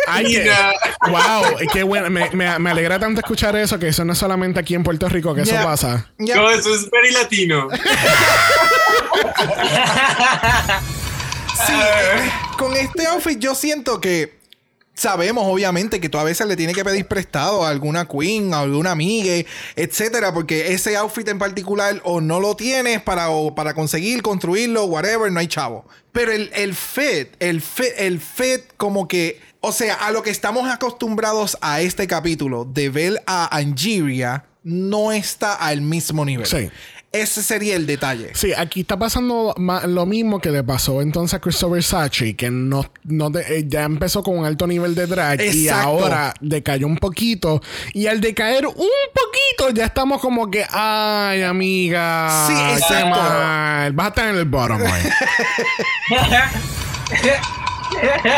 Ay, que- mira. wow, qué bueno. Me, me, me alegra tanto escuchar eso, que eso no es solamente aquí en Puerto Rico, que eso pasa. Ya. No, eso es very latino. Sí, eh, con este outfit yo siento que sabemos obviamente que tú a veces le tienes que pedir prestado a alguna queen, a alguna amiga, etcétera, porque ese outfit en particular o no lo tienes para, o para conseguir construirlo, whatever, no hay chavo. Pero el, el fit, el fit, el fit como que, o sea, a lo que estamos acostumbrados a este capítulo de ver a Angeria no está al mismo nivel. Sí. Ese sería el detalle. Sí, aquí está pasando lo mismo que le pasó entonces a Christopher Sachi, que no, no te- eh, ya empezó con un alto nivel de drag y ahora decayó un poquito. Y al decaer un poquito, ya estamos como que, ay, amiga. Sí, exacto. mal. Vas a estar en el bottom, güey.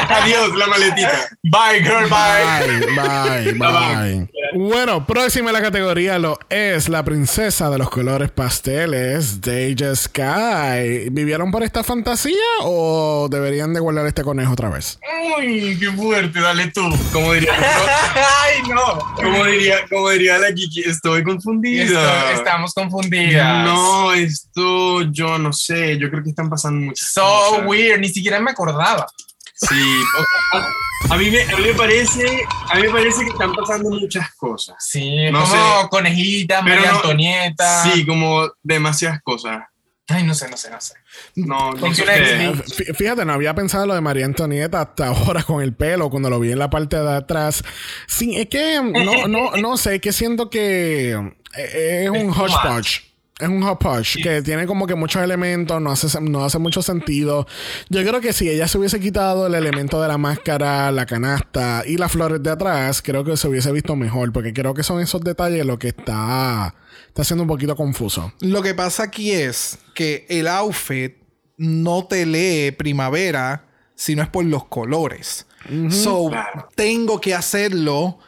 Adiós, la maletita. Bye, girl, bye. Bye, bye, bye. Bueno, próxima en la categoría lo es la princesa de los colores pasteles, Deja Sky. ¿Vivieron por esta fantasía o deberían de guardar este conejo otra vez? Uy, qué fuerte, dale tú. Como diría, Ay, no. como diría, como diría la Kiki, estoy confundida. Esto- estamos confundidas. No, esto yo no sé. Yo creo que están pasando muchas So cosas. weird, ni siquiera me acordaba. Sí. o a, mí me, a mí me parece, a mí me parece que están pasando muchas cosas. Sí, es No como sé. conejita, Pero María no- Antonieta. Sí, como demasiadas cosas. Ay, no sé, no sé, no sé. No, no sé Fíjate, no había pensado lo de María Antonieta hasta ahora con el pelo, cuando lo vi en la parte de atrás. Sí, es que no, no, no sé, que siento que eh, es un Es hodgepodge. Es un hodgepodge que tiene como que muchos elementos, no hace, no hace mucho sentido. Yo creo que si ella se hubiese quitado el elemento de la máscara, la canasta y las flores de atrás, creo que se hubiese visto mejor, porque creo que son esos detalles lo que está, está siendo un poquito confuso. Lo que pasa aquí es que el outfit no te lee primavera si no es por los colores. So, tengo que hacerlo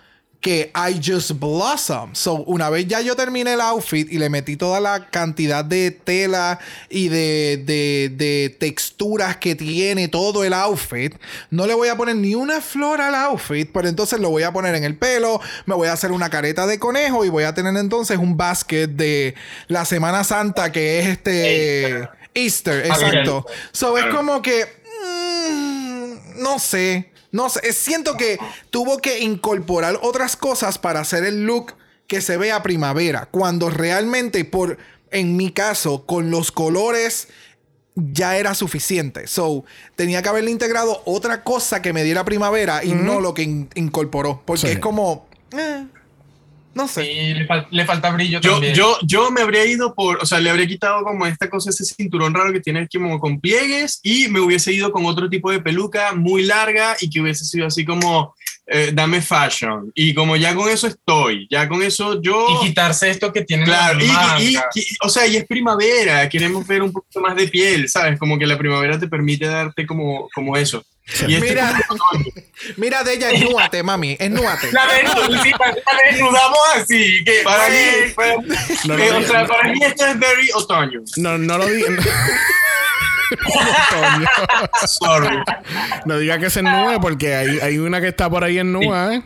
que I just blossom. So, una vez ya yo terminé el outfit y le metí toda la cantidad de tela y de, de, de texturas que tiene todo el outfit, no le voy a poner ni una flor al outfit, pero entonces lo voy a poner en el pelo, me voy a hacer una careta de conejo y voy a tener entonces un basket de la Semana Santa que es este Easter, exacto. So, es como que mm, no sé. No sé, siento que tuvo que incorporar otras cosas para hacer el look que se vea primavera. Cuando realmente, por, en mi caso, con los colores ya era suficiente. So, tenía que haberle integrado otra cosa que me diera primavera y no lo que in- incorporó. Porque Sí. es como. eh, no sé. Sí, le, fal- le falta brillo Yo, también. yo, yo me habría ido por, o sea, le habría quitado como esta cosa, ese cinturón raro que tiene como con pliegues y me hubiese ido con otro tipo de peluca muy larga y que hubiese sido así como, eh, dame fashion. Y como ya con eso estoy, ya con eso yo... Y quitarse esto que tiene Claro, y, y- y- o sea, y es primavera, queremos ver un poquito más de piel, ¿sabes? Como que la primavera te permite darte como, como eso. Y este Mira, es mira de ella, esnúate, mami, esnúate. La, desnu- sí, la desnudamos así. Que, para mí, para- No, eh, no, o sea, para mí esto es very otoño. No, no lo diga. Sorry. No diga que se nube porque hay, hay una que está por ahí en nube, ¿eh?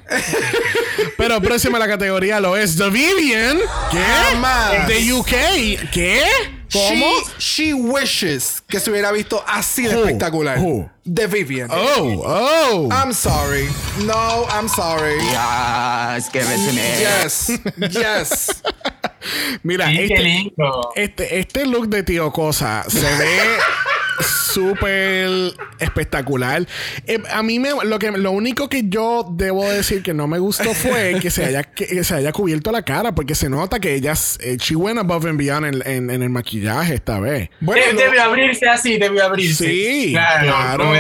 Pero próxima a la categoría lo es The Vivian. ¿Qué? De UK. ¿Qué? ¿Cómo? She, she wishes que se hubiera visto así de espectacular. Who? De Vivian. Oh, oh. I'm sorry. No, I'm sorry. Yes, give it to me. Yes. Yes. Mira, sí, qué este, lindo. este, este look de Tío Cosa se ve súper espectacular. Eh, a mí me, lo, que, lo único que yo debo decir que no me gustó fue que se haya, que, que se haya cubierto la cara, porque se nota que ella, eh, she went above and beyond en, en- en el maquillaje esta vez. Bueno, De- lo- debe abrirse así, debe abrirse. Sí, Claro. claro.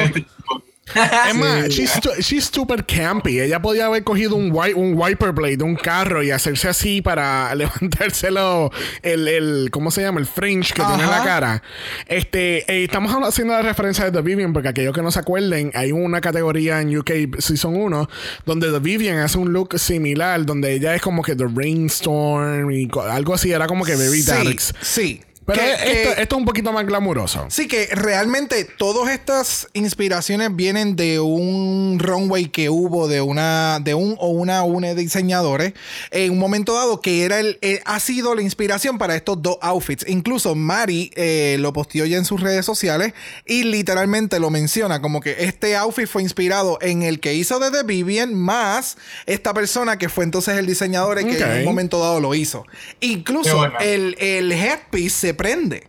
Es más, she's, she's super campy. Ella podía haber cogido un, wi- un wiper blade de un carro y hacerse así para levantárselo el, el ¿cómo se llama? El fringe que tiene en la cara. Este, eh, estamos haciendo la referencia de The Vivian porque aquellos que no se acuerden, hay una categoría en UK Season 1 donde The Vivian hace un look similar, donde ella es como que The Rainstorm y algo así, era como que Baby Sí, Darks. sí. Pero Que- esto, que- esto es un poquito más glamuroso. Sí, que realmente todas estas inspiraciones vienen de un runway que hubo de una de un o una una de diseñadores en un momento dado que era el eh, ha sido la inspiración para estos dos outfits. Incluso Mari eh, lo posteó ya en sus redes sociales y literalmente lo menciona como que este outfit fue inspirado en el que hizo de The Vivian más esta persona que fue entonces el diseñador que Ok. en un momento dado lo hizo. Incluso el, el headpiece se prende.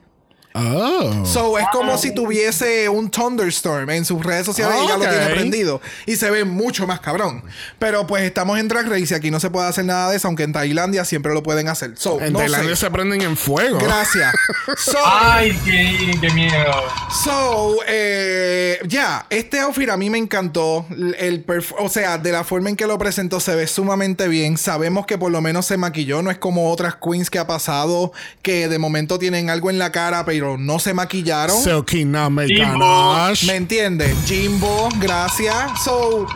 Oh. So, es como si tuviese un thunderstorm en sus redes sociales y ya lo tiene prendido. Y se ve mucho más cabrón. Pero pues estamos en Drag Race y aquí no se puede hacer nada de eso, aunque en Tailandia siempre lo pueden hacer. So, en no Tailandia sé. se prenden en fuego. Gracias. So, Ay, qué, qué miedo. So, eh, ya, este outfit a mí me encantó. El o sea, de la forma en que lo presentó se ve sumamente bien. Sabemos que por lo menos se maquilló. No es como otras queens que ha pasado que de momento tienen algo en la cara, pero no se maquillaron. Silky. ¿Me entiendes? Jimbo, gracias. So,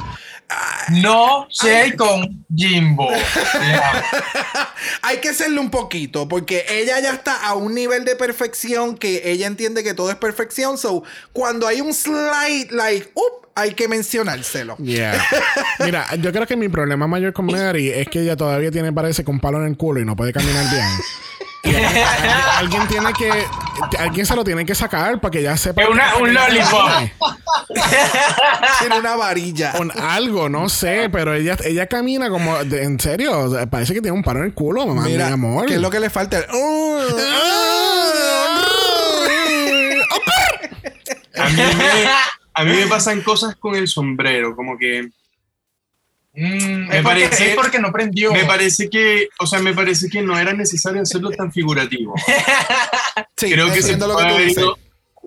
No sé con Jimbo. Hay que hacerle un poquito porque ella ya está a un nivel de perfección que ella entiende que todo es perfección. So, cuando hay un slight, like, up, hay que mencionárselo. Yeah. Mira, yo creo que mi problema mayor con Mary es que ella todavía tiene, parece, con palo en el culo y no puede caminar bien. Alguien, tiene que. Alguien se lo tiene que sacar para que ya sepa. Es una- un lollipop. Tiene una varilla. Con algo, no sé, pero ella, ella camina como. de- en serio, o sea, parece que tiene un palo en el culo, mamá, Mira, mi amor. ¿qué es lo que le falta? Uh, A mí, me, a mí me pasan cosas con el sombrero, como que Mm, Me es, porque, parece- es porque no prendió. me parece que, o sea, me parece que no era necesario hacerlo tan figurativo. sí, Creo que se lo que haber ido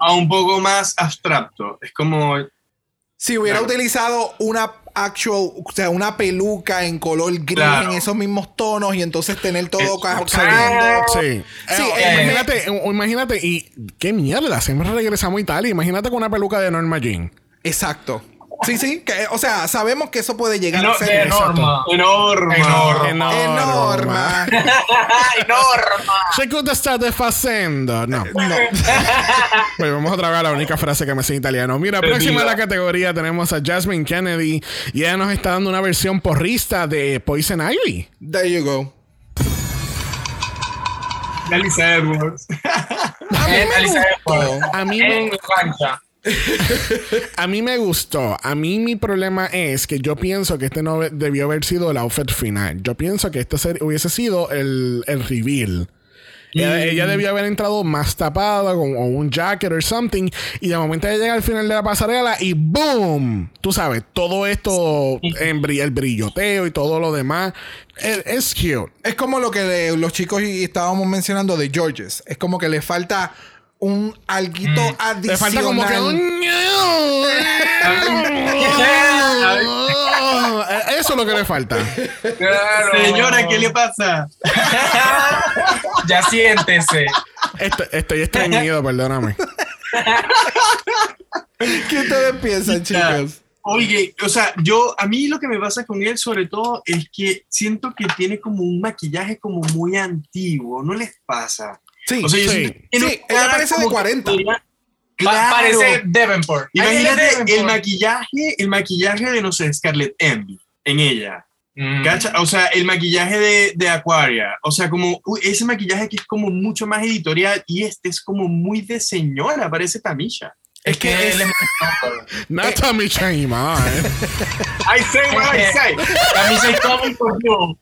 a un poco más abstracto. Es como, Si hubiera Claro. utilizado una actual, o sea, una peluca en color gris Claro. en esos mismos tonos y entonces tener todo ca- Sí, cayendo. sí. Sí, Eh, eh, imagínate, eh, imagínate, y qué mierda, siempre regresamos a Italia. Imagínate con una peluca de Norma Jean. Exacto. Sí, sí. que- o sea, sabemos que eso puede llegar No, a ser. enorme. Enorme. Enorme. Enorme. Se cosa state facendo? No. no. Pues vamos a tragar la única frase que me sé en italiano. Mira, próxima a la categoría tenemos a Jasmine Kennedy y ella nos está dando una versión porrista de Poison Ivy. There you go. Alisa Edwards. A mí me gustó. A mí me- En cancha. A mí me gustó. A mí mi problema es que yo pienso que este no debió haber sido el outfit final. Yo pienso que este ser- hubiese sido el, el reveal. Ella, ella debió haber entrado más tapada con o un jacket or something. Y de momento ella llega al final de la pasarela y ¡boom! Tú sabes, todo esto, el brilloteo y todo lo demás. Es, es cute. Es como lo que le- los chicos y estábamos mencionando de Georges. Es como que le falta un alguito adicional. Le falta como que un... Eso es lo que le falta. Claro. Señora, ¿qué le pasa? Ya siéntese. Estoy, estoy estreñido, perdóname. ¿Qué ustedes piensan, chicos? Oye, o sea, yo, a mí lo que me pasa con él sobre todo es que siento que tiene como un maquillaje como muy antiguo, ¿no les pasa? Sí. O sea, Sí. Sí, cara ella parece de como que 40. podría- Pa- Claro. Parece Devonport. Ay, Imagínate el maquillaje, el maquillaje de, no sé, Scarlett Envy en ella. Mm. O sea, el maquillaje de, de Aquaria. O sea, como uy, ese maquillaje que es como mucho más editorial y este es como muy de señora, parece Tamisha. Es que es- él es Nata mi chaima, eh. I say what I say. Camisa y coming for you.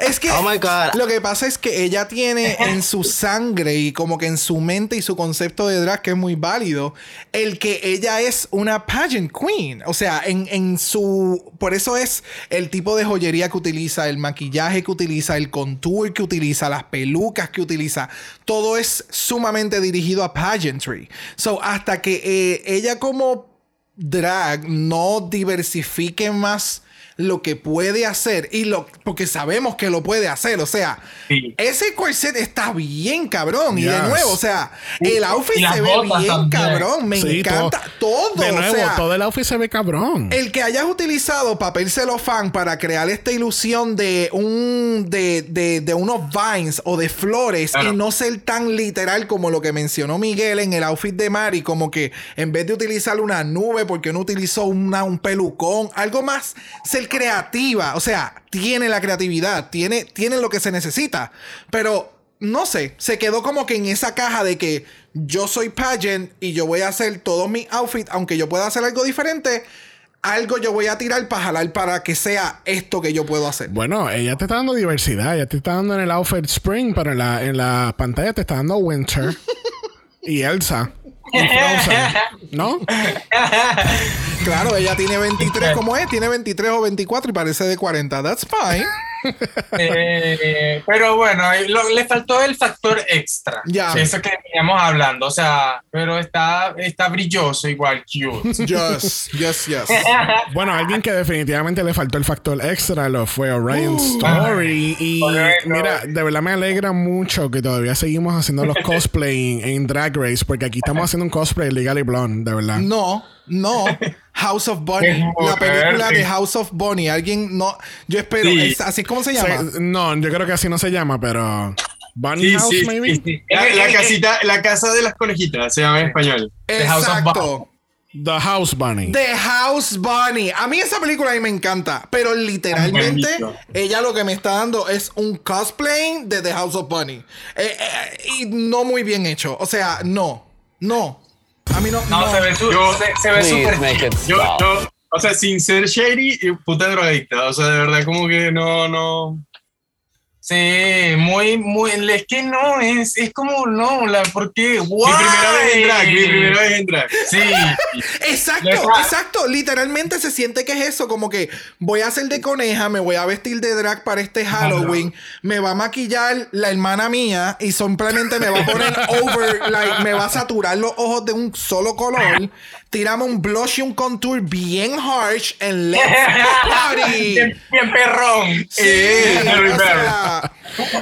Es que Oh my god. lo que pasa es que ella tiene en su sangre y como que en su mente y su concepto de drag que es muy válido, el que ella es una pageant queen. O sea, en, en su... Por eso es el tipo de joyería que utiliza, el maquillaje que utiliza, el contour que utiliza, las pelucas que utiliza. Todo es sumamente dirigido a pageantry. So, hasta que eh, ella como drag no diversifique más lo que puede hacer y lo porque sabemos que lo puede hacer, o sea, Sí. ese corset está bien cabrón y de nuevo, o sea, el outfit se ve bien también. cabrón, me Sí, encanta todo, De nuevo, o sea, todo el outfit se ve cabrón. el que hayas utilizado papel celofán para crear esta ilusión de un de, de- de unos vines o de flores Claro. y no ser tan literal como lo que mencionó Miguel en el outfit de Mari, como que en vez de utilizar una nube, porque no utilizó una, un pelucón, algo más creativa, o sea, tiene la creatividad, tiene, tiene lo que se necesita, pero no sé, se quedó como que en esa caja de que yo soy pageant y yo voy a hacer todos mis outfits, aunque yo pueda hacer algo diferente, algo yo voy a tirar para jalar para que sea esto que yo puedo hacer. Bueno, ella te está dando diversidad. Ella te está dando en el outfit spring, pero en la, en la pantalla te está dando winter. y Elsa. Y Frozen. ¿No? Claro, ella tiene 23, como es? Tiene 23 o 24 y parece de 40. That's fine. Eh, pero bueno, eh, lo- le faltó el factor extra. Ya. Eso que veníamos hablando. O sea, pero está, está brilloso igual, cute. Yes, yes, yes. Bueno, alguien que definitivamente le faltó el factor extra lo fue Orion Story. Y Correcto. mira, de verdad me alegra mucho que todavía seguimos haciendo los cosplay en, en Drag Race, porque aquí estamos haciendo un cosplay Legally Blonde, de verdad. No, no. House of. Es La película de House of Bonnie. Alguien no. Yo espero. Sí. es- ¿Así cómo se llama? Se- no, yo creo que así no se llama, pero. Bunny Sí, House, sí, maybe? sí, sí. La, la casita, la casa de las conejitas se llama en español. The House of Exacto. The House Bunny. The House Bunny. A mí esa película a mí me encanta. Pero literalmente, ella lo que me está dando es un cosplay de The House of Bunny. Eh, eh, y no muy bien hecho. O sea, no. No. A mí no. No, no. se ve su- Yo- se, se ve Please súper Yo, yo, o sea, sin ser shady, y puta drogadicta. O sea, de verdad, como que no, no. Sí, muy, muy. Es que no, es, es como no, la, porque. Mi primera vez en drag, mi primera vez en drag. Sí, Exacto, exacto. Literalmente se siente que es eso, como que voy a hacer de coneja, me voy a vestir de drag para este Halloween, me va a maquillar la hermana mía y simplemente me va a poner over, like, me va a saturar los ojos de un solo color, tirame un blush y un contour bien harsh and let's party. bien, bien perrón. Sí, o sea,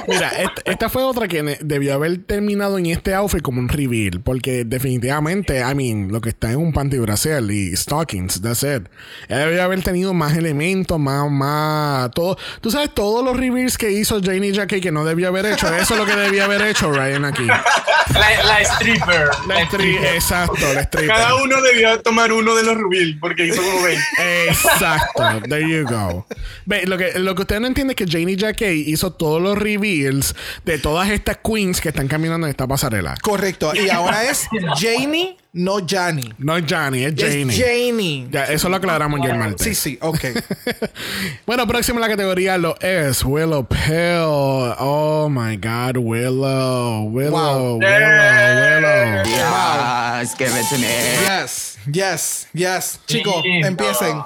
Mira, esta, esta fue otra que debió haber terminado en este outfit como un reveal. Porque definitivamente, I mean, lo que está en un panty brasil y stockings, that's it. Debió haber tenido más elementos, más, más, todo. Tú sabes, todos los reveals que hizo Janie Jackie que no debió haber hecho. Eso es lo que debía haber hecho Ryan aquí. La, la stripper. La stri- exacto, la stripper. Cada uno debió tomar uno de los rubil, porque hizo como 20. Exacto, there you go. Ve, lo que, lo que usted no entiende es que Janie Jackie hizo todos los reveals de todas estas queens que están caminando en esta pasarela. correcto. Y ahora es Janie, no Jani. No es Janie, es Janie. Es Janie. Ya, eso lo aclaramos ya el martes. Sí, sí, ok. Bueno, próximo en la categoría lo es Willow Pill. Oh my God, Willow. Willow, Wow. Willow, Willow. Yes, give it to me. Yes, yes, yes. Chicos, Lindo. empiecen.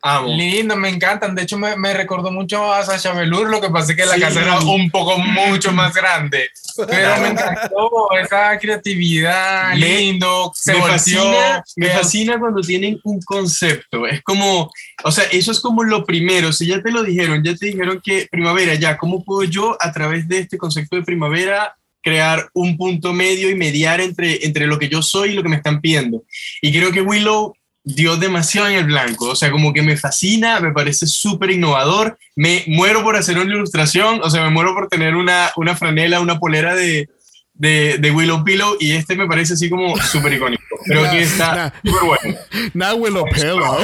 Amo. Lindo, me encantan. De hecho, me, me recordó mucho a Sasha Velour. Lo que pasa es que la Sí. casa era un poco mucho más grande. Pero me encantó esa creatividad. Lindo. Se me volteó. fascina, me fascina cuando tienen un concepto. Es como, o sea, eso es como lo primero. Si ya te lo dijeron, ya te dijeron que primavera, ya, ¿cómo puedo yo a través de este concepto de primavera crear un punto medio y mediar entre, entre lo que yo soy y lo que me están pidiendo? Y creo que Willow dio demasiado en el blanco. O sea, como que me fascina, me parece súper innovador. Me muero por hacer una ilustración, o sea, me muero por tener una, una franela, una polera de, de, de Willow Pillow y este me parece así como súper icónico. Creo que está súper bueno. Not Willow Pillow.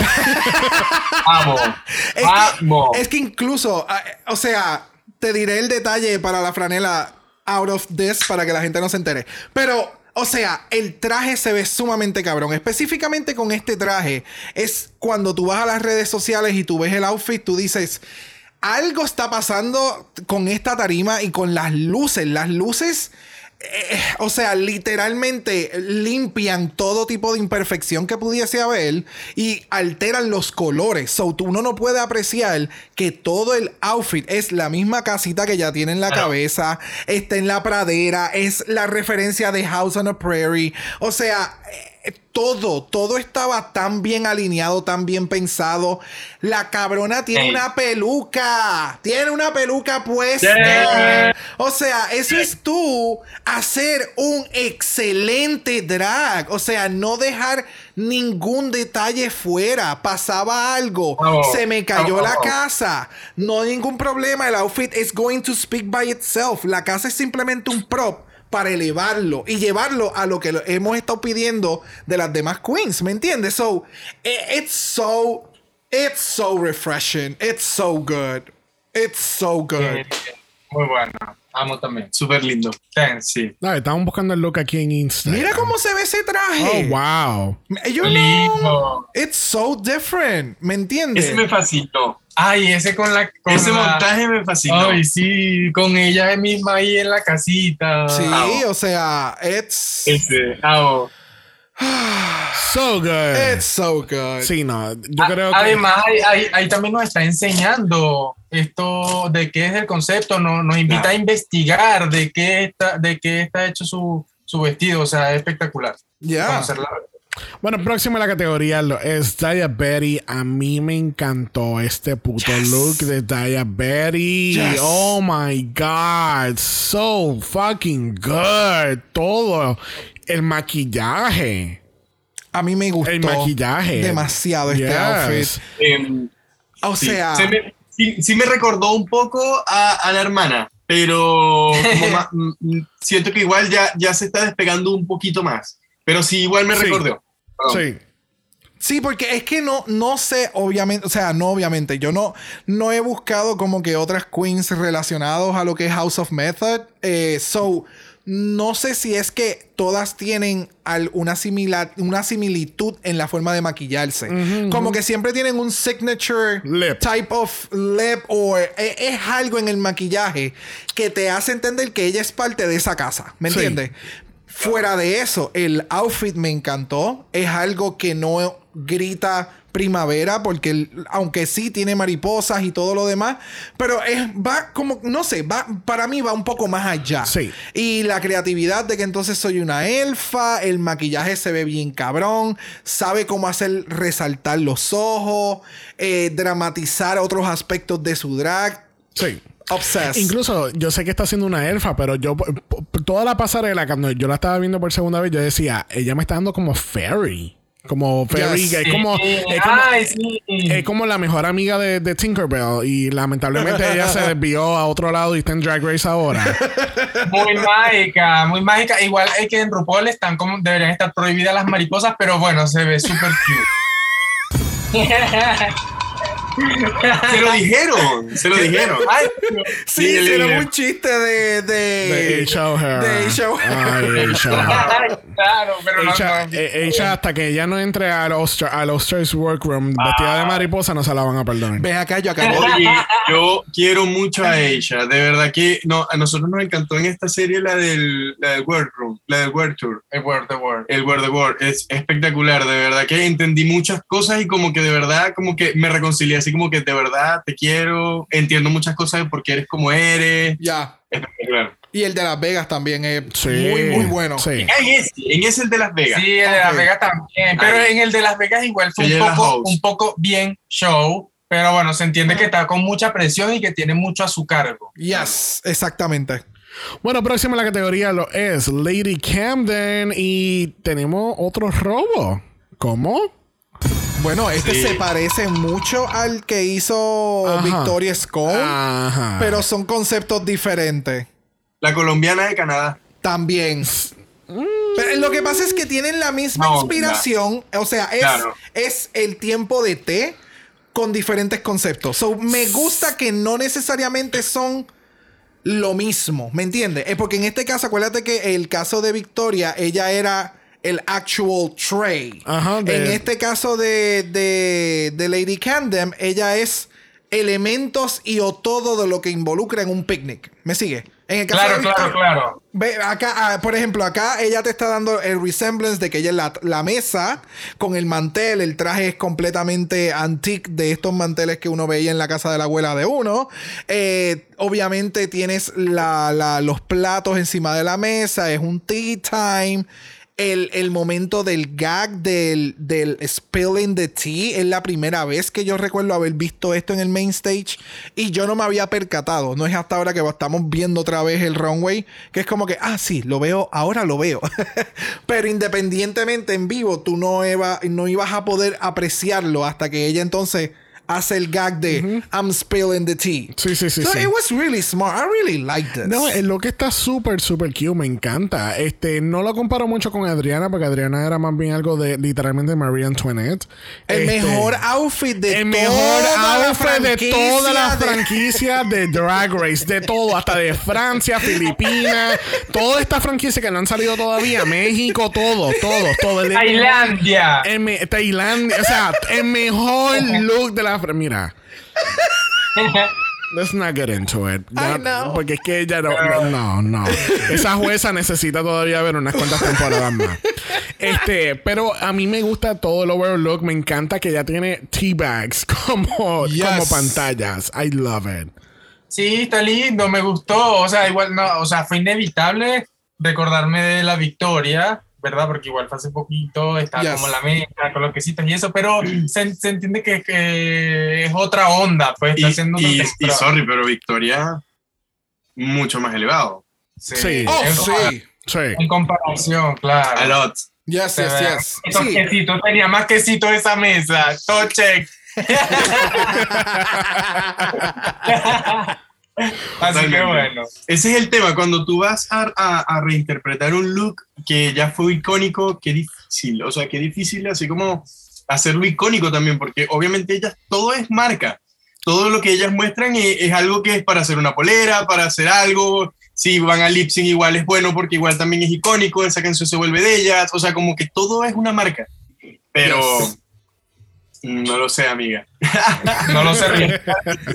Amo. Es que, Amo. es que incluso, ah, o sea, te diré el detalle para la franela out of this para que la gente no se entere. Pero, o sea, el traje se ve sumamente cabrón. Específicamente con este traje, es cuando tú vas a las redes sociales y tú ves el outfit, tú dices. Algo está pasando con esta tarima y con las luces. Las luces eh, o sea, literalmente limpian todo tipo de imperfección que pudiese haber y alteran los colores. So, uno no puede apreciar que todo el outfit es la misma casita que ya tiene en la cabeza, está en la pradera, es la referencia de House on a Prairie. O sea, todo, todo estaba tan bien alineado, tan bien pensado. La cabrona tiene una peluca, tiene una peluca puesta. Yeah. O sea, eso es tú hacer un excelente drag. O sea, no dejar ningún detalle fuera. Pasaba algo, Vamos, se me cayó vamos, la vamos. casa. No hay ningún problema. El outfit is going to speak by itself. La casa es simplemente un prop para elevarlo y llevarlo a lo que hemos estado pidiendo de las demás queens. ¿Me entiendes? So, i- it's so, it's so refreshing. It's so good. It's so good. Eh, Muy bueno. Amo también. Súper lindo. Thanks. Sí. Dale, estamos buscando el look aquí en Instagram. Mira cómo se ve ese traje. Oh, wow. You Lindo. know, it's so different. ¿Me entiendes? Ese me fascinó. Ay, ese con la. Con Ese la- montaje me fascinó. Ay, sí, con ella misma ahí en la casita. Sí, Amo. o sea, it's, Ese. amo. So good. it's so good. Sí, no. Yo A- creo que. Además, ahí, ahí- ahí también nos está enseñando esto de qué es el concepto, nos, nos invita a investigar de qué está, de qué está hecho su, su vestido, o sea, es espectacular. Yeah. Conocer la- Bueno, próximo a la categoría lo es Daya Betty. A mí me encantó este puto look de Daya Betty. Yes. Oh my god. So fucking good. Todo. El maquillaje. A mí me gustó El maquillaje. demasiado este Yes. outfit. Em, O sí, sea, se me- sí, sí me recordó un poco a, a la hermana, pero como más- siento que igual ya, ya se está despegando un poquito más. Pero sí, igual me Sí. recordó. Perdón. Sí. Sí, porque es que no, no sé, obviamente, o sea, no obviamente, yo no, no he buscado como que otras queens relacionados a lo que es House of Method. Eh, so, no sé si es que todas tienen una, simila- una similitud en la forma de maquillarse. Como que siempre tienen un signature Lip. type of lip o e- es, algo en el maquillaje que te hace entender que ella es parte de esa casa. ¿Me Sí. entiendes? Fuera de eso, el outfit me encantó. Es algo que no grita primavera, porque el- aunque sí tiene mariposas y todo lo demás, pero es, va como, no sé, va, para mí va un poco más allá. Sí. Y la creatividad de que entonces soy una elfa, el maquillaje se ve bien cabrón, sabe cómo hacer resaltar los ojos, eh, dramatizar otros aspectos de su drag. Sí. Obsessed. Incluso yo sé que está haciendo una elfa, pero yo toda la pasarela cuando yo la estaba viendo por segunda vez, yo decía, ella me está dando como fairy. Como fairy, Yes. es como, es como, Ay, sí. es como la mejor amiga de, de Tinkerbell y lamentablemente ella se desvió a otro lado y está en Drag Race ahora. Muy mágica, muy mágica. Igual es que en RuPaul están como, deberían estar prohibidas las mariposas, pero bueno, se ve súper cute. Se lo dijeron, se lo dijeron. Ay, sí, Sí, Lilian. un chiste de... De, De claro, pero no, Aisha, no. eh, Aisha, hasta que ella no entre al Oscar, al Oscars Workroom vestida de mariposa, no se la van a perdonar. Ven acá, yo acabo de... Oye, yo quiero mucho a ella. De verdad que no, a nosotros nos encantó en esta serie la del, la del World Room, la del World Tour. El word, the word. El World the World es espectacular, de verdad que entendí muchas cosas y como que de verdad, como que me reconcilié, así como que de verdad te quiero, entiendo muchas cosas de por qué eres como eres. Ya. Espectacular. Y el de Las Vegas también es Sí. muy, muy bueno. Sí. En ese, en ese el de Las Vegas. Sí, el de Las. Vegas también. Pero Ay. en el de Las Vegas igual fue un poco, un poco bien show. Pero bueno, se entiende que está con mucha presión y que tiene mucho a su cargo. Yes, exactamente. Bueno, próximo a la categoría lo es Lady Camden y tenemos otro robo. ¿Cómo? Bueno, este Sí. se parece mucho al que hizo Ajá. Victoria Scott, Ajá. pero son conceptos diferentes. La colombiana de Canadá. También. Pero lo que pasa es que tienen la misma No, inspiración. O sea, es, Claro. es el tiempo de té con diferentes conceptos. So, me gusta que no necesariamente son lo mismo. ¿Me entiendes? Es porque en este caso, acuérdate que el caso de Victoria, ella era el actual tray. Ajá, de- En este caso de, de, de Lady Camden, ella es elementos y o todo de lo que involucra en un picnic. ¿Me sigue? En el caso Claro, de claro, Victoria- claro. Ve, acá, ah, por ejemplo, acá ella te está dando el resemblance de que ella es la, la mesa con el mantel. El traje es completamente antique de estos manteles que uno veía en la casa de la abuela de uno. Eh, obviamente tienes la- la- los platos encima de la mesa. Es un tea time. El, el momento del gag del, del spilling the tea. Es la primera vez que yo recuerdo haber visto esto en el main stage. Y yo no me había percatado. No es hasta ahora que estamos viendo otra vez el runway. Que es como que, ah, sí, lo veo, ahora lo veo. Pero independientemente en vivo, tú no, iba- no ibas a poder apreciarlo hasta que ella entonces hace el gag de I'm spilling the tea. Sí, sí, sí, So sí. it was really smart. I really liked this. No, el look está súper, súper cute, me encanta. Este, no lo comparo mucho con Adriana, porque Adriana era más bien algo de literalmente Marie Antoinette. el Este, mejor outfit de el mejor outfit de franquicia toda la de- franquicia de Drag Race, de todo, hasta de Francia, Filipinas, toda esta franquicia que no han salido todavía, México, todo, todo, todo. El Tailandia. el Tailandia, o sea, el mejor look de la. Fr- Mira. Let's not get into it. Ya- I know. Porque es que ella no, no, no, no. Esa jueza necesita todavía ver unas cuantas temporadas más. Este, pero a mí me gusta todo el overall look. Me encanta que ella tiene tea bags como, Yes. como pantallas. I love it. Sí, está lindo, me gustó. O sea, igual no, o sea, fue inevitable recordarme de la victoria, ¿verdad? Porque igual fue hace poquito, está Yes. como la mezcla con los quesitos y eso, pero se, se entiende que, que es otra onda, pues está Y, haciendo y- y sorry, pero Victoria, mucho más elevado. Sí. Oh, en, sí. Sí. en comparación, claro. A lot. Yes, yes, yes. Esos Sí. quesitos, tenía más quesito esa mesa. Todo check. Así que bueno. Ese es el tema, cuando tú vas a, a- a reinterpretar un look que ya fue icónico, qué difícil, o sea, qué difícil así como hacerlo icónico también, porque obviamente ellas, todo es marca, todo lo que ellas muestran es, es algo que es para hacer una polera, para hacer algo, si van a lip sync igual es bueno porque igual también es icónico, esa canción se vuelve de ellas, o sea, como que todo es una marca, pero Yes. No lo sé, amiga. No lo sé.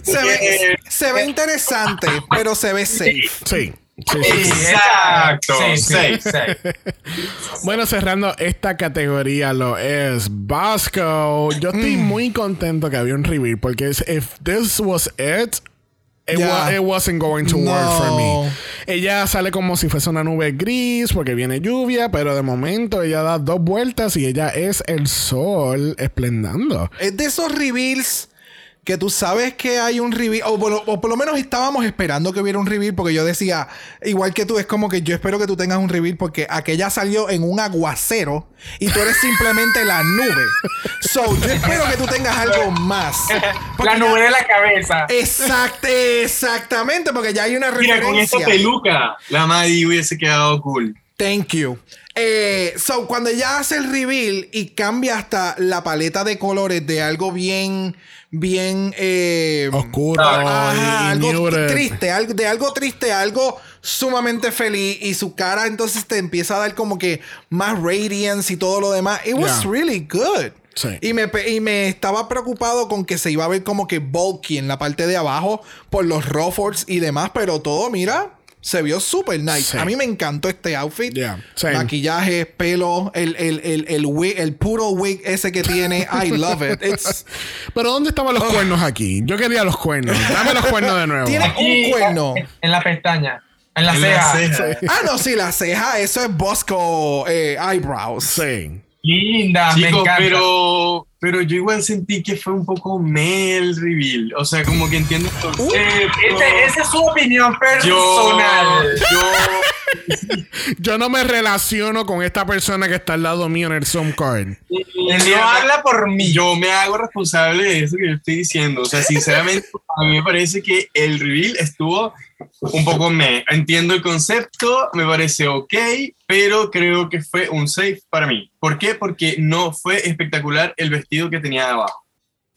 Se ve, se ve interesante, pero se ve safe. Sí. Sí, sí. Exacto, Sí, sí, safe. sí. Bueno, cerrando esta categoría lo es Vasco. Yo estoy Mm. muy contento que había un reveal porque es- if this was it, it, Yeah. wa- it wasn't going to work for me. Ella sale como si fuese una nube gris porque viene lluvia, pero de momento ella da dos vueltas y ella es el sol esplendando. Es de esos reveals que tú sabes que hay un reveal, o, por lo- o por lo menos estábamos esperando que hubiera un reveal, porque yo decía, igual que tú, es como que yo espero que tú tengas un reveal, porque aquella salió en un aguacero y tú eres simplemente la nube. So, yo espero que tú tengas algo más. La ya- nube de la cabeza. Exact- exactamente, porque ya hay una Mira, con esta referencia. peluca, la Maddie hubiese quedado cool. Thank you. Eh, so, cuando ella hace el reveal y cambia hasta la paleta de colores de algo bien, bien eh, Oscuro ajá, algo muted. triste, algo, de algo triste algo sumamente feliz y su cara entonces te empieza a dar como que más radiance y todo lo demás. It was Yeah. really good. Sí. Y me, y me estaba preocupado con que se iba a ver como que bulky en la parte de abajo por los ruffles y demás, pero todo, mira, se vio súper nice. Sí. A mí me encantó este outfit. Yeah. Maquillaje, pelo, el, el, el, el, wig, el puro wig ese que tiene. I love it. It's- Pero ¿dónde estaban los cuernos aquí? Yo quería los cuernos. Dame los cuernos de nuevo. Tiene un cuerno. En la pestaña. En la En la ceja. Ah, no, sí, la ceja, eso es Bosco eh, Eyebrows. Sí. Linda, me encanta. pero, pero yo igual sentí que fue un poco mel reveal. O sea, como que entiendo el concepto. Ese- esa es su opinión yo, personal. yo, Yo no me relaciono con esta persona que está al lado mío en el Zoom card. Él no habla por mí. yo me hago responsable de eso que yo estoy diciendo. O sea, sinceramente, a mí me parece que el reveal estuvo un poco me. Entiendo el concepto, me parece ok, pero creo que fue un safe para mí. ¿Por qué? Porque no fue espectacular el vestido que tenía abajo.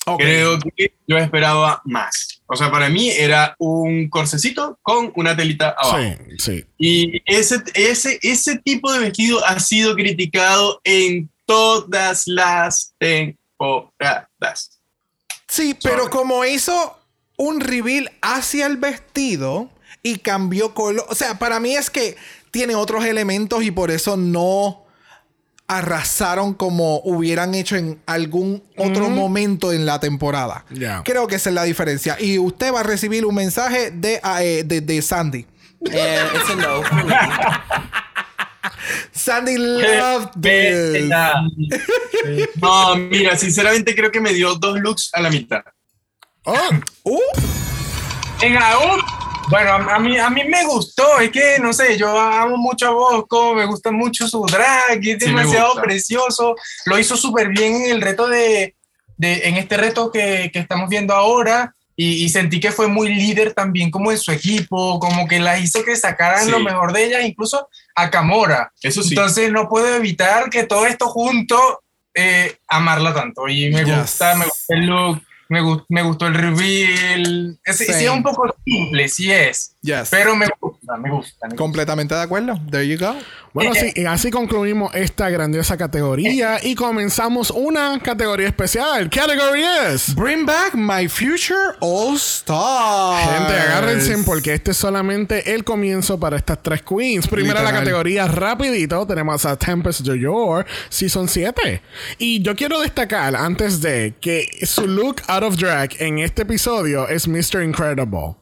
Ok. Creo que yo esperaba más. O sea, para mí era un corsecito con una telita abajo. Sí, sí. Y ese, ese, ese tipo de vestido ha sido criticado en todas las temporadas. Sí, pero como hizo un reveal hacia el vestido y cambió color. O sea, para mí es que tiene otros elementos y por eso no arrasaron como hubieran hecho en algún otro momento en la temporada. Creo que esa es la diferencia. Y usted va a recibir un mensaje de, ah, eh, de, de Sandy. And it's a no for me. Sandy loved this. No, mira, sinceramente creo que me dio dos looks a la mitad. Oh, uh, Venga, uh, bueno, a, a mí, a mí me gustó, es que no sé, yo amo mucho a Bosco, me gusta mucho su drag, es Sí, demasiado precioso, lo hizo súper bien en el reto de, de en este reto que, que estamos viendo ahora. Y, y sentí que fue muy líder también como en su equipo, como que la hizo que sacaran Sí. lo mejor de ella, incluso a Camora. Eso sí. Entonces no puedo evitar que todo esto junto, eh, amarla tanto. Y me Yes. gusta, me gusta el look, me, me gustó el reveal. Es, sí Same. es un poco simple, sí es. Yes. Pero me gusta, me gusta. me gusta. Completamente de acuerdo. There you go. Bueno, sí, y así concluimos esta grandiosa categoría y comenzamos una categoría especial. Category es. Bring back my future all stars. Gente, agárrense porque este es solamente el comienzo para estas tres queens. Primera la Literal. categoría rapidito, tenemos a Tempest Joyor, Season 7. Y yo quiero destacar antes de que su look out of drag en este episodio es Mr. Incredible.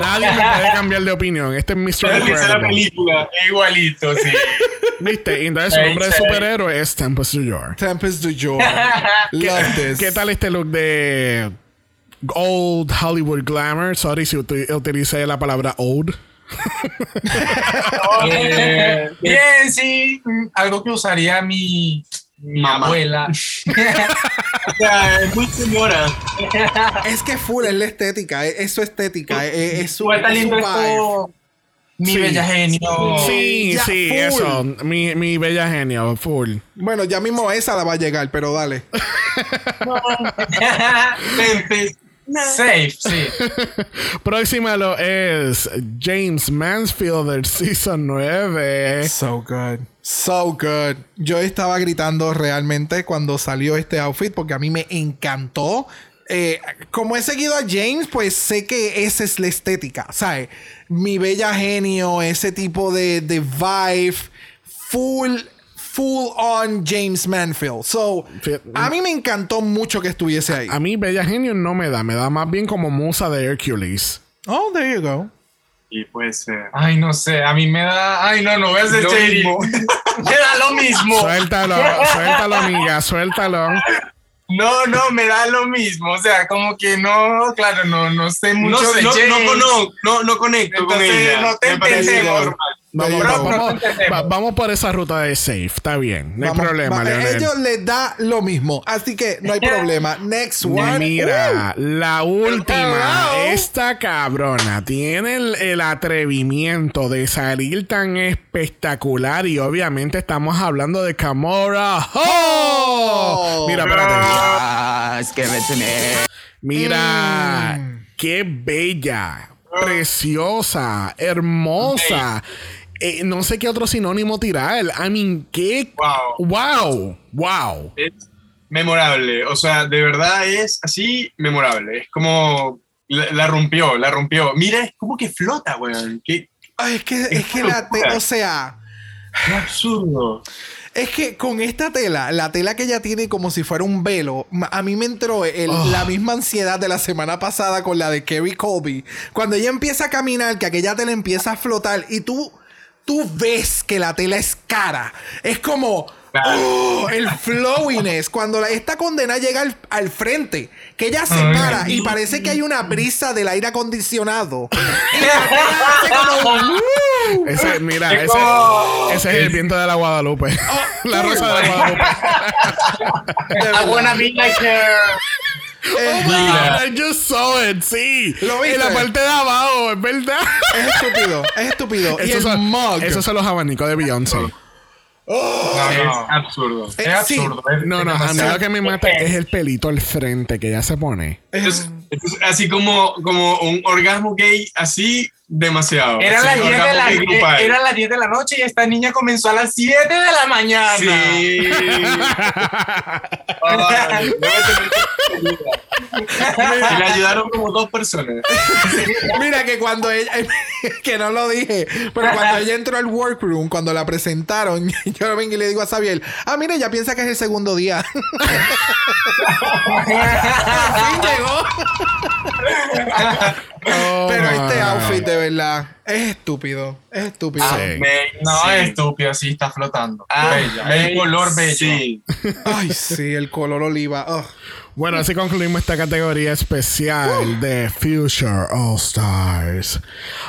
Nadie me puede cambiar de opinión. Este es Mr. Esa es la Incredible. película. Es igualito, sí. ¿Viste? Y entonces su nombre de superhéroe es Tempest Joyor. Tempest du Jour. Love this. ¿Qué tal este look de old Hollywood glamour? Sorry si uti- utilicé la palabra old. Eh, bien, sí. Algo que usaría mi, mi Mamá. abuela. O sea, es muy señora. Es que full es la estética. Es, es su estética. Es, es su, es su esto. Mi Sí. bella genio. Sí, ya, sí, full. eso. Mi, mi bella genio, full. Bueno, ya mismo esa la va a llegar, pero dale. Tempest. Safe, sí. Próxima lo es James Mansfield del Season 9. So good. So good. Yo estaba gritando realmente cuando salió este outfit porque a mí me encantó. Eh, como he seguido a James, pues sé que esa es la estética, ¿sabes? Mi bella genio, ese tipo de, de vibe, full, full on James Manfield. So, a mí me encantó mucho que estuviese ahí. A mí Bella Genio no me da, me da más bien como musa de Hercules. Oh, there you go. Y puede ser. Ay, no sé, a mí me da. Ay, no, no Lo shady. mismo. me da lo mismo. Suéltalo, suéltalo, amiga, suéltalo. No, no, me da lo mismo. O sea, como que no, claro, no, no sé No, mucho sé, de no, James. no, conozco, no, no conecto con Entonces, ella. no te entendemos. Vamos, va- por esa ruta de safe, está bien, no hay problema, va- Leonel. Ellos les da lo mismo, así que no hay problema. Next one. Mira, la última, Hello. esta cabrona tiene el, el atrevimiento de salir tan espectacular y obviamente estamos hablando de Camora. ¡Oh! Mira, espérate. To me. Mira, Mm. qué bella, preciosa, hermosa. Eh, no sé qué otro sinónimo tirar. I mean, qué. Wow. Wow, wow. Es memorable. O sea, de verdad es así memorable. Es como. La, la rompió, la rompió. Mira, es como que flota, weón. Qué, Ay, es que, es que la te- o sea, qué absurdo. es que con esta tela, la tela que ella tiene como si fuera un velo, a mí me entró el- la misma ansiedad de la semana pasada con la de Kerry Colby. Cuando ella empieza a caminar, que aquella tela empieza a flotar y tú, tú ves que la tela es cara. Es como... ¡oh! el flowiness cuando la- esta condena llega al, al frente que ella se para y parece que hay una brisa del aire acondicionado y la tela hace como ¡uh! Ese, mira, Es ese, es el viento de la Guadalupe. la rosa de la Guadalupe. I wanna be like her. Oh my God, I just saw it, sí. ¿Lo viste? En la parte de abajo, es verdad. Es estúpido, es estúpido. y Esos el son, mug. esos son los abanicos de Beyoncé. No, Es no. absurdo. Eh, Es sí. absurdo. es- No, es no, a mí lo que me mata es el pelito al frente que ella se pone. Es, es así como, como un orgasmo gay, así demasiado. Era las 10 de la, era las 10 de la noche y esta niña comenzó a las 7 de la mañana. Sí. Ay. Y le ayudaron como dos personas. Mira que cuando ella, que no lo dije, pero cuando ella entró al workroom, cuando la presentaron, yo vengo y le digo a Xavier, ah, mira, ella piensa que es el segundo día. Al fin llegó. Oh, Pero este outfit de verdad es estúpido. Es estúpido. Ah, Sí. me- No, sí. es estúpido, sí, está flotando. Ah, Bella. El color bello. Sí. Ay, sí, el color oliva. Bueno, así concluimos esta categoría especial de Future All Stars.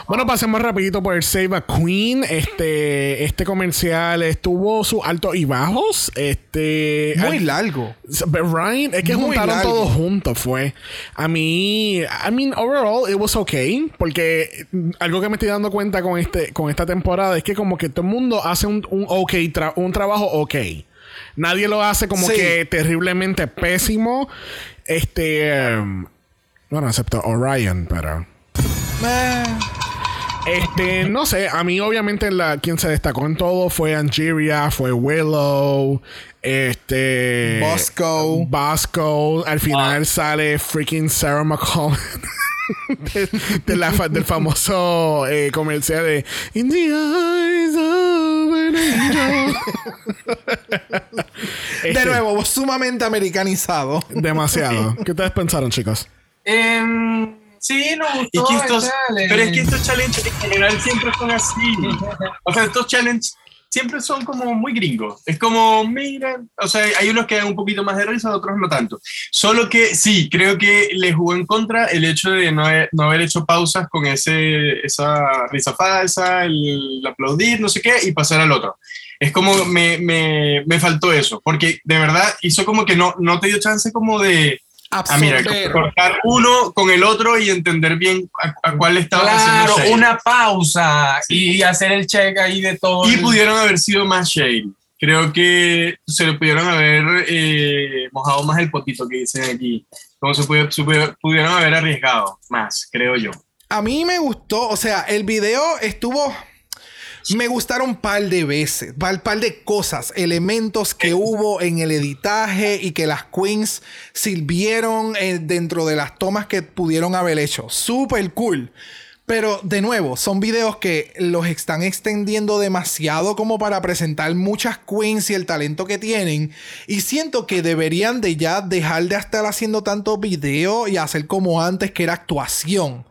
Bueno, pasemos rapidito por el Save a Queen. Este, este comercial estuvo sus altos y bajos. Este, Muy al- largo. Ryan, es que Muy juntaron largo. todos juntos, fue. A mí, I mean, overall, it was okay. Porque algo que me estoy dando cuenta con este, con esta temporada es que como que todo el mundo hace un, un ok, tra- un trabajo ok. Nadie lo hace como Sí. que terriblemente pésimo. Este, um, bueno, excepto Orion, pero. Eh, Este, no sé, a mí obviamente la, quien se destacó en todo fue Angeria, fue Willow, este... Bosco. Bosco, al final sale freaking Sarah McCollum. de, de la fa- del famoso eh, comercial de In the eyes of an angel. de Este, nuevo, sumamente americanizado. Demasiado. ¿Qué ustedes pensaron, chicos? Em, sí, nos Y gustó que estos, pero es que estos challenges en general siempre son así. O sea, estos challenges siempre son como muy gringos. Es como, mira, o sea, hay unos que dan un poquito más de risa, otros no tanto. Solo que sí, creo que le jugó en contra el hecho de no haber, hecho pausas con ese, esa risa falsa, el aplaudir, no sé qué, y pasar al otro. Es como, me, me, me faltó eso, porque de verdad hizo como que no, no te dio chance como de... Ah, mira, Absorber. cortar uno con el otro y entender bien a, a cuál estaba Claro, una pausa y hacer el check ahí de todo. Y el- pudieron haber sido más shade. Creo que se le pudieron haber eh, mojado más el potito que dicen aquí. Como se, puede- se puede- pudieron haber arriesgado más, creo yo. A mí me gustó, o sea, el video estuvo. Me gustaron un par de veces, par, par de cosas, elementos que hubo en el editaje y que las queens sirvieron eh, dentro de las tomas que pudieron haber hecho. Súper cool. Pero de nuevo, son videos que los están extendiendo demasiado como para presentar muchas queens y el talento que tienen. Y siento que deberían de ya dejar de estar haciendo tantos videos y hacer como antes que era actuación.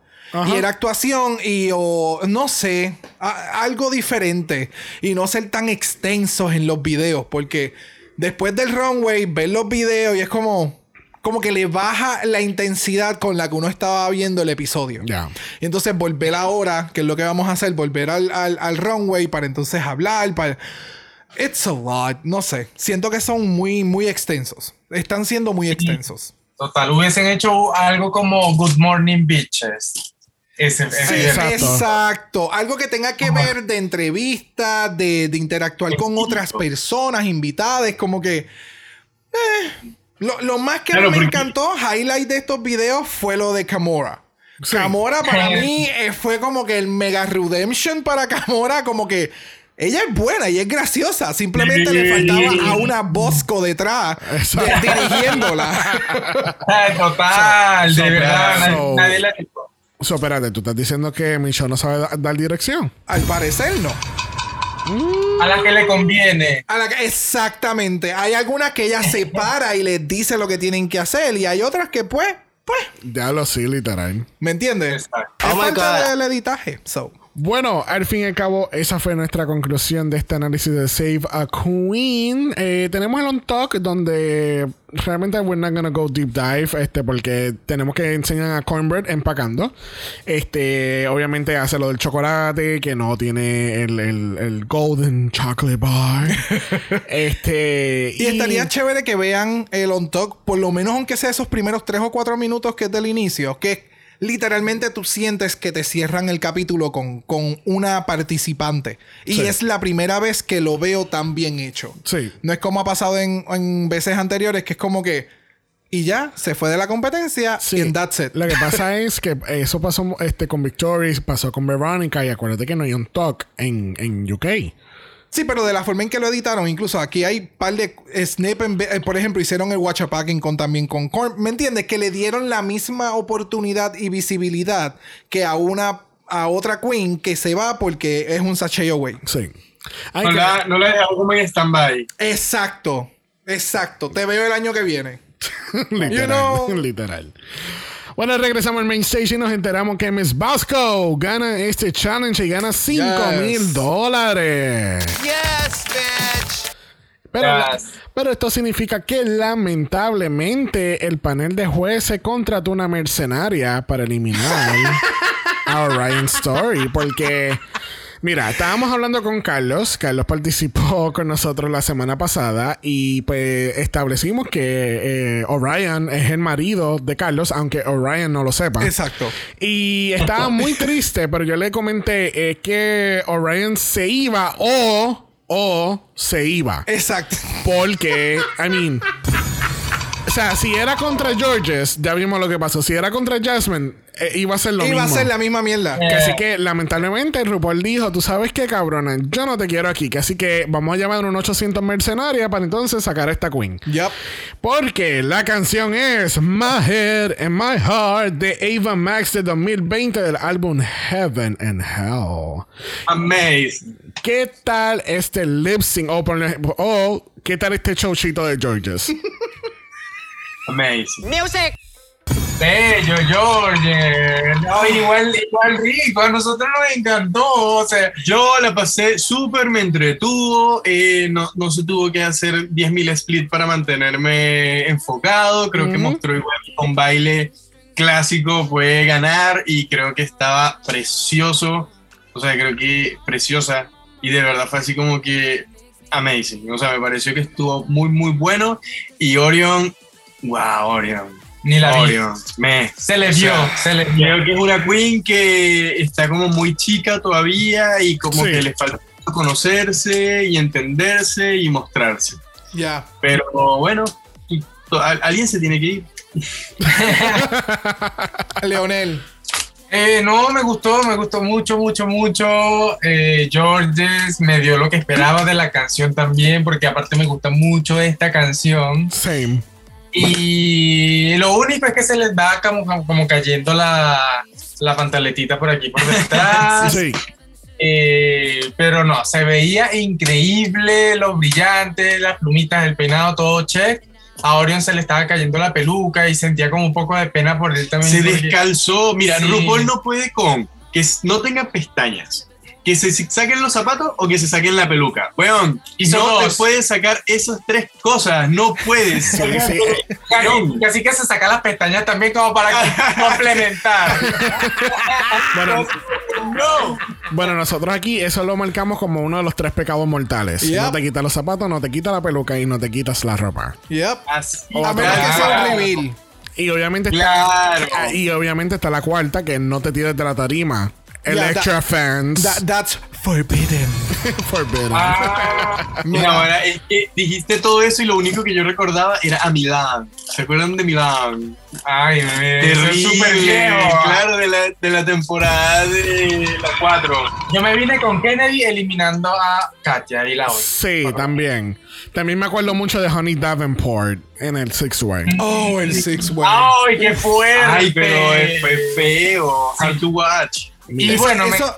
Y era actuación y o no sé, a- algo diferente. Y no ser tan extensos en los videos. Porque después del runway, ver los videos y es como... Como que le baja la intensidad con la que uno estaba viendo el episodio. Ya. Y entonces volver ahora, que es lo que vamos a hacer, volver al, al, al runway para entonces hablar, para... It's a lot, no sé. Siento que son muy, muy extensos. Están siendo muy extensos. Total, hubiesen hecho algo como Good Morning Bitches. Ese, exacto. exacto. Algo que tenga que ver de entrevista, de, de interactuar con otras personas, invitadas, como que... eh, lo, lo más que Claro, me porque- encantó, highlight de estos videos, fue lo de Camora. Sí. Camora para mí eh, fue como que el mega redemption para Camora, como que ella es buena y es graciosa, simplemente le faltaba a una Bosco detrás de- dirigiéndola. Total, de verdad, nadie, so- nadie la. So, espérate, tú estás diciendo que Michelle no sabe da- dar dirección. Al parecer no. A la que le conviene. A la que- exactamente. Hay algunas que ella se para y les dice lo que tienen que hacer. Y hay otras que, pues, pues, Ya lo sí, literal. ¿me entiendes? Exacto. Es Oh my God. del editaje. So. Bueno, al fin y al cabo, esa fue nuestra conclusión de este análisis de Save a Queen. Eh, tenemos el On Talk donde realmente we're not gonna go deep dive, este, porque tenemos que enseñar a Cornbread empacando. Este, obviamente hace lo del chocolate, que no tiene el, el- el Golden Chocolate Bar. este. Y estaría chévere que vean el on talk, por lo menos aunque sea esos primeros tres o cuatro minutos que es del inicio, que literalmente tú sientes que te cierran el capítulo con, con una participante. Y Sí. es la primera vez que lo veo tan bien hecho. Sí. No es como ha pasado en, en veces anteriores, que es como que. Y ya, se fue de la competencia Sí. and that's it. Lo que pasa es que eso pasó este, con Victorious, pasó con Veronica y acuérdate que no hay un talk en, en UK. Sí, pero de la forma en que lo editaron, incluso aquí hay un par de snip, en ve- eh, por ejemplo, hicieron el watch packing con también con Korn. ¿Me entiendes? Que le dieron la misma oportunidad y visibilidad que a una a otra queen que se va porque es un sachet away. Sí. Ay, No que- la, no la dejamos como en stand-by. Exacto. Exacto. Te veo el año que viene. literal, You know- literal. Bueno, regresamos al main stage y nos enteramos que Miss Bosco gana este challenge y gana 5 mil Yes. dólares. Yes, bitch. Pero, Yes. pero esto significa que lamentablemente el panel de jueces contrató una mercenaria para eliminar a Orion Story. Porque, mira, estábamos hablando con Carlos. Carlos participó con nosotros la semana pasada y pues establecimos que eh, Orion es el marido de Carlos, aunque Orion no lo sepa. Exacto. Y estaba muy triste, pero yo le comenté eh, que Orion se iba o, o se iba. Exacto. Porque, I mean. O sea, si era contra Georges, ya vimos lo que pasó. Si era contra Jasmine, eh, iba a ser lo Iba mismo. a ser la misma mierda. Que Así que, lamentablemente, RuPaul dijo: Tú sabes qué, cabrona, yo no te quiero aquí. Que así que vamos a llamar un 800 mercenarios para entonces sacar a esta queen. Yup. Porque la canción es My Head and My Heart de Ava Max de 2020 del álbum Heaven and Hell. Amazing. ¿Qué tal este lip sync? O, por ejemplo, o, ¿qué tal este showchito de Georges? Amazing. Bello, George. No, igual, igual rico. A nosotros nos encantó. O sea, Yo la pasé súper, me entretuvo, eh, no, no se tuvo que hacer 10.000 split para mantenerme enfocado, creo que mostró igual que con baile clásico puede ganar y creo que estaba precioso, o sea, creo que preciosa y de verdad fue así como que amazing, o sea, me pareció que estuvo muy, muy bueno y Orion, wow, Orion. Ni la vi. Orion, me. Se le vio, sea, se le vio. Creo que es una queen que está como muy chica todavía y como Sí. que le falta conocerse y entenderse y mostrarse. Ya. Pero bueno, alguien se tiene que ir. Leonel. Eh, no, me gustó, me gustó mucho, mucho, mucho. Eh, Georges me dio lo que esperaba de la canción también, porque aparte me gusta mucho esta canción. Same. Y lo único es que se les va como, como cayendo la, la pantaletita por aquí por detrás. Sí. Eh, pero no, se veía increíble, lo brillante, las plumitas, el peinado, todo check. A Orion se le estaba cayendo la peluca y sentía como un poco de pena por él también. Se porque- descalzó. Mira, Sí. RuPaul no puede con que no tenga pestañas. Que se saquen los zapatos o que se saquen la peluca. Weón, Hizo no dos. te puedes sacar esas tres cosas. No puedes. Sí, sí. Casi, casi que se saca las pestañas también como para complementar. Bueno, no. bueno, nosotros aquí eso lo marcamos como uno de los tres pecados mortales. Yep. No te quitas los zapatos, no te quitas la peluca y no te quitas la ropa. Yep. Así. A menos que sea un reveal. Y obviamente está, Claro. Y obviamente está la cuarta que no te tires de la tarima. El Yeah, that- fans That- that's forbidden. forbidden. Ah, mira, ahora es que dijiste todo eso y lo único que yo recordaba era a Milán. ¿Se acuerdan de Milán? Ay, Terrible, súper viejo. claro, de la, de la temporada de la 4. Yo me vine con Kennedy eliminando a Katia y la otra. Sí, también. También me acuerdo mucho de Honey Davenport en el Six Way. Oh, el Six Way. ¡Ay, qué fuerte! Ay, pero es- fue feo. Hard to watch. Y bueno, me- eso-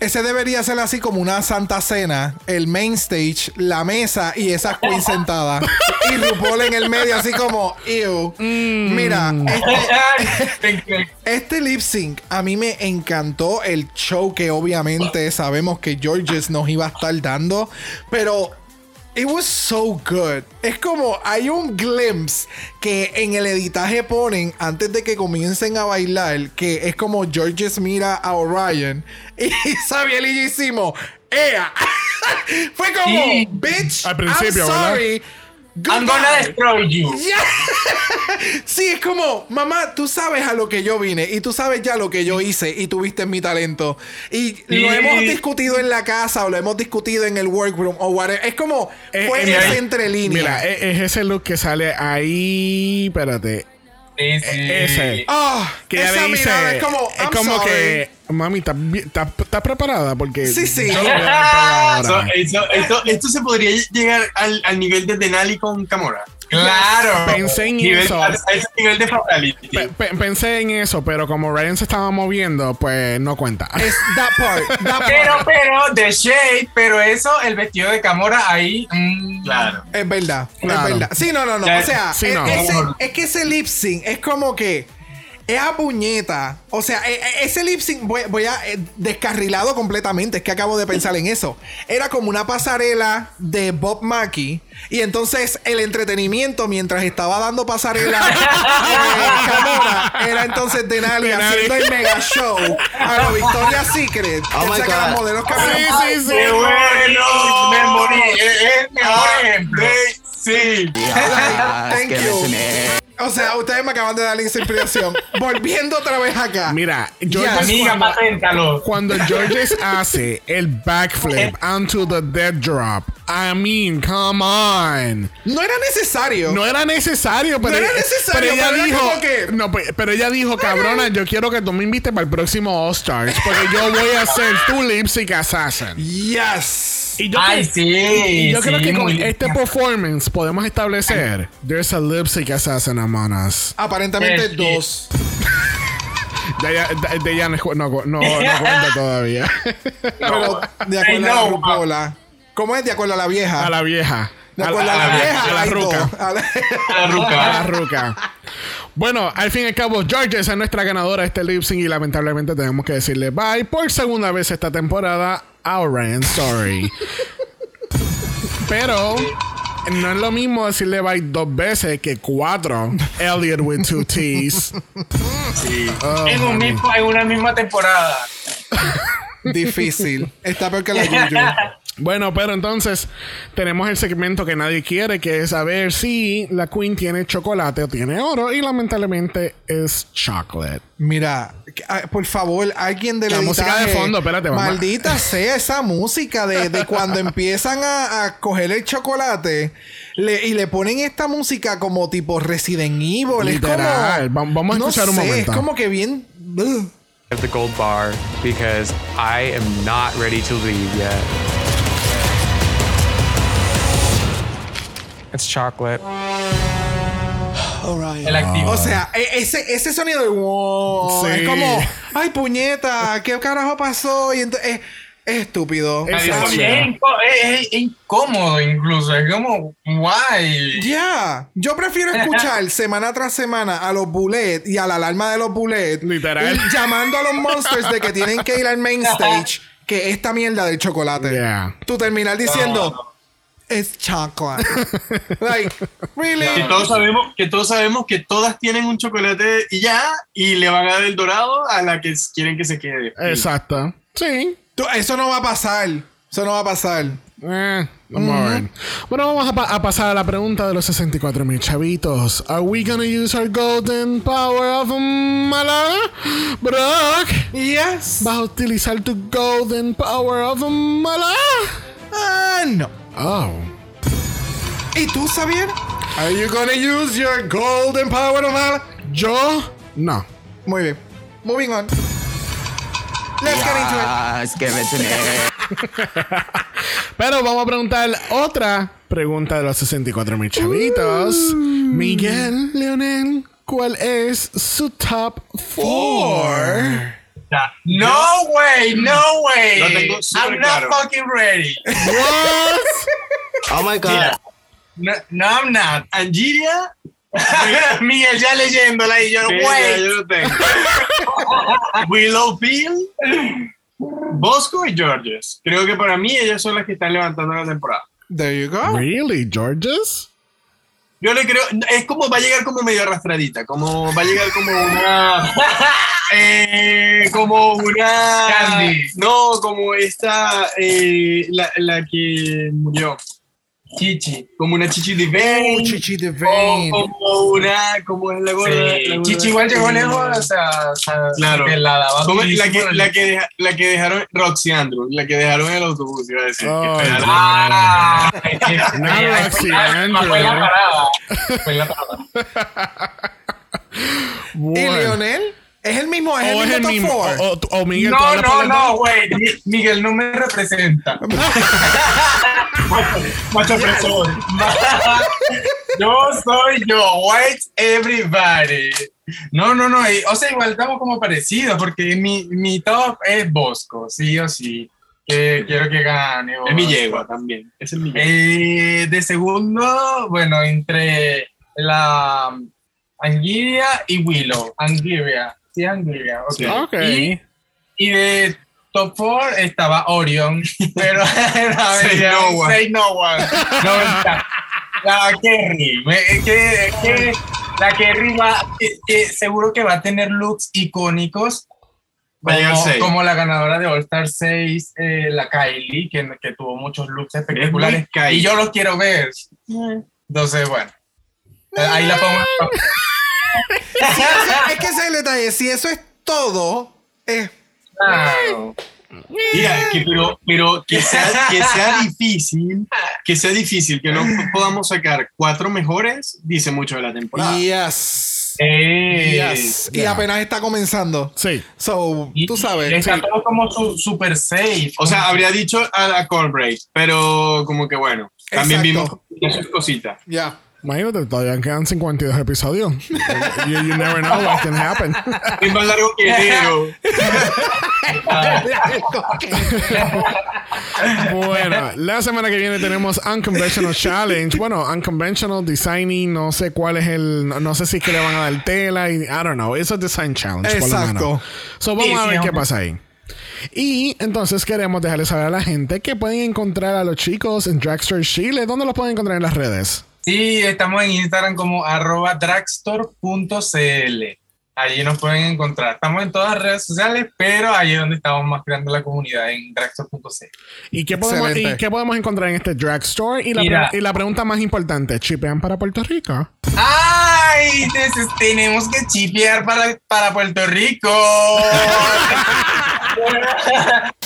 ese debería ser así como una santa cena, el main stage, la mesa y esas queens sentadas. y RuPaul en el medio así como, ew. Mira, este, este lip sync a mí me encantó el show que obviamente sabemos que Georges nos iba a estar dando, pero It was so good. Es como hay un glimpse que en el editaje ponen antes de que comiencen a bailar, que es como Georges mira a Orion y Sabiel y yo hicimos, ¡Ea! Fue como, Sí. bitch, Al principio, I'm ¿verdad? I'm gonna goodbye." destroy you. Sí, es como, mamá, tú sabes a lo que yo vine y tú sabes ya lo que yo hice y tú viste mi talento. Y lo hemos discutido en la casa o lo hemos discutido en el workroom o whatever. Es como, Eh, fue eh, ese entre líneas. Mira, e- es, ese look que sale ahí. Espérate. Sí, sí. Ese. Ah, Que ella esa dice. mirada es como, es I'm como sorry. que. Mami, ¿estás preparada? Porque. Sí, sí. yo So, eso- esto, esto se podría llegar al, al nivel de Denali con Camora. Claro. Pensé en Nivel, eso. a ese nivel de fatality. Pe- pe- pensé en eso, pero como Ryan se estaba moviendo, pues no cuenta. Es that part. That part. Pero, pero, The Shade, pero eso, el vestido de Camora ahí. mm, Claro. Es verdad, Claro. es verdad. Sí, no, no, no. Ya, O sea, sí, es, no. ese- es que ese lip sync es como que es a puñeta. O sea, e- e- ese lip sync, voy, voy a eh, descarrilado completamente. Es que acabo de pensar en eso. Era como una pasarela de Bob Mackie. Y entonces el entretenimiento mientras estaba dando pasarela eh, era entonces Denali haciendo el mega show a la Victoria's Secret. Oh que saca God. los modelos Sí, caminando. sí, sí. ¡Qué bueno! Me morí. Es el mejor Ah, ejemplo. Sí. Thank you. O sea, ustedes me acaban de dar la inspiración. Volviendo otra vez acá. Mira, George Ya, Amiga, cuando, cuando Georges hace el backflip onto the dead drop, I mean, come on. No era necesario. No era necesario, pero, era necesario, pero ella pero dijo, que- no, pe- pero ella dijo, cabrona, yo quiero que tú me invites para el próximo All Stars, porque yo voy a ser tu lip sync assassin. Yes. Y yo, Ay, creo- sí. y yo sí, creo que con muy- este performance podemos establecer, there's a lip sync assassin among us. Aparentemente Sí. dos. De ella no, no, no, no cuenta todavía. Pero de acuerdo a la rupola. ¿Cómo es? De acuerdo a la vieja. A la vieja. de acuerdo la, a la, a la- vieja. a la ruca. A la- La A ruca. Bueno, al fin y al cabo, George es nuestra ganadora de este lip sync y lamentablemente tenemos que decirle bye por segunda vez esta temporada a Ryan Story. Pero no es lo mismo decirle bye dos veces que cuatro. Elliot with two T's. Oh, en, un mismo, en una misma temporada. Difícil. Está peor que la Yuyu. Bueno, pero entonces tenemos el segmento que nadie quiere, que es saber si la Queen tiene chocolate o tiene oro, y lamentablemente es chocolate. Mira, ah, por favor, alguien de La música de fondo, espérate, a- Maldita sea esa música de, de cuando empiezan a, a coger el chocolate le- y le ponen esta música como tipo Resident Evil. Literal. Es como, Va- vamos a no escuchar un sé, momento. Es como que bien. ugh. the gold bar because I am not ready to leave yet. It's chocolate. El activo. O sea, e- ese, ese sonido de wow, Sí. es como, ay puñeta, ¿qué carajo pasó? Y entonces es, es estúpido. Es- Es, incómodo incluso. Es como, guay. Ya, yo prefiero escuchar semana tras semana a los bullets y a la alarma de los bullets Literal. y llamando a los monsters de que tienen que ir al main stage que esta mierda del chocolate. Yeah. Tú terminar diciendo es chocolate. like, really? Que todos sabemos que todos sabemos que todas tienen un chocolate y ya y le van a dar el dorado a la que quieren que se quede. Exacto. Sí. Tú- eso no va a pasar. Eso no va a pasar. Eh, vamos a ver. Bueno, vamos a, pa- a pasar a la pregunta de los 64 mil chavitos. Are we gonna use our golden power of Mala? Brock, Yes. ¿vas a utilizar tu golden power of Mala? Ah, no. Oh. ¿Y tú, Xavier? Are you gonna use your golden power of all? ¿Yo? No. Muy bien. Moving on. Let's get into it. It to me. Pero vamos a preguntar otra pregunta de los 64 mil chavitos. Miguel Leonel, ¿cuál es su top 4? No way, no way. Lo tengo I'm claro. not fucking ready. What? Oh my god. Mira, no, no, I'm not. Angiria, Miguel ya leyéndola y yo, ya wait. yo lo tengo. Willow Peel, Bosco y Georges. Creo que para mí ellas son las que están levantando la temporada. There you go. Really, Georges? Yo le creo, es como va a llegar como medio arrastradita, como va a llegar como una, eh, como una, Candy. no, como esta, eh, la, la que murió, Chichi. como una Chichi Oh, Divine, Chichi the o Vein. como una, como es la gorda, la Sí. gorda- Chichi igual llegó lejos, o sea, o sea, Claro. que la que, en el- la, que deja- la que dejaron, Roxy Andrews, la que dejaron en el autobús, iba a decir. Oh, pena. Ah, No, Roxy Fue la parada. Fue la parada. ¿Y Bueno. ¿Es el mismo? ¿Es O el es el mismo top mismo. four? O, Miguel, ¿tú No, no, no, güey. Mi- Miguel no me representa. Macho opresor. yo soy yo. White everybody. No, no, no. y- O sea, igual estamos como parecidos porque mi, mi top es Bosco, sí o sí. Que quiero que gane. Es mi Bosco. yegua también, es el. Eh, de segundo, bueno, entre la Anguilla y Willow. Anguilla. Sí, Anguilla. ok. Ok. Y, y de top 4 estaba Orion, pero a ver, Say no one. Say no one. No, está. la Kerry. que, que la Kerry va, que- que seguro que va a tener looks icónicos. Como, como la ganadora de All Star 6, eh, la Kylie, que, que tuvo muchos looks espectaculares. Y yo los quiero ver. Entonces, bueno. Ahí la pongo. es que ese es el detalle. Si eso es todo, eh, Claro. Mira, que, pero, pero que, sea, que sea difícil, que sea difícil, que no podamos sacar cuatro mejores, dice mucho de la temporada. yes. Eh, Yes. Y apenas está comenzando. Sí. So, y- tú sabes. Está sí. todo como su, super safe. O sea, habría dicho a la Corbray, pero como que bueno, también Exacto. vimos esas cositas. Ya. Imagínate, todavía quedan 52 episodios. you, you never know what can happen. Es más largo que bueno, la semana que viene tenemos Unconventional Challenge. Bueno, Unconventional Designing, no sé cuál es el. No, no sé si es que le van a dar tela. Y, I don't know. Es un Design Challenge. Por lo Exacto. menos. So, vamos a ver qué pasa ahí. Y entonces queremos dejarles saber a la gente que pueden encontrar a los chicos en Dragstore Chile. ¿Dónde los pueden encontrar en las redes? Sí, estamos en Instagram como arroba dragstore.cl. Allí nos pueden encontrar. Estamos en todas las redes sociales, pero ahí es donde estamos más creando la comunidad, en dragstore.cl. ¿Y qué, podemos, Excelente. ¿Y qué podemos encontrar en este dragstore? Y la, Mira. pre- y la pregunta más importante: ¿chipean para Puerto Rico? ¡Ay! Entonces tenemos que chipear para, para Puerto Rico.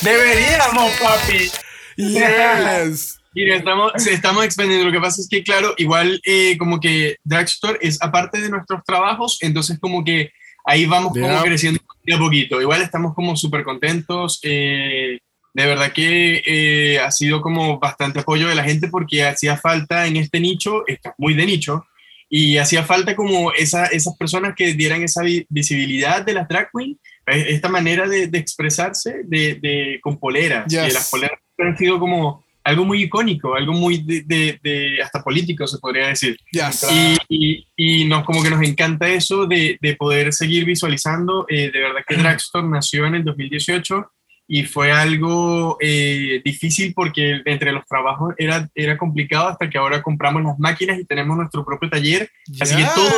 Deberíamos, papi. Yes. Mira, estamos, estamos expandiendo. Lo que pasa es que, claro, igual eh, como que Dragstore es aparte de nuestros trabajos, entonces como que ahí vamos como Yeah. creciendo de a poquito. Igual estamos como súper contentos. eh, de verdad que eh, ha sido como bastante apoyo de la gente porque hacía falta en este nicho, esto es muy de nicho, y hacía falta como esa, esas personas que dieran esa vi- visibilidad de las drag queen, esta manera de, de expresarse de, de- con poleras. Yes. Que las poleras han sido como algo muy icónico, algo muy de, de- de- hasta político se podría decir. Yes. Y, y- y nos como que nos encanta eso de, de poder seguir visualizando. Eh, de verdad que Dragstore nació en el 2018 y fue algo eh, difícil porque entre los trabajos era, era complicado hasta que ahora compramos las máquinas y tenemos nuestro propio taller. Así que todo,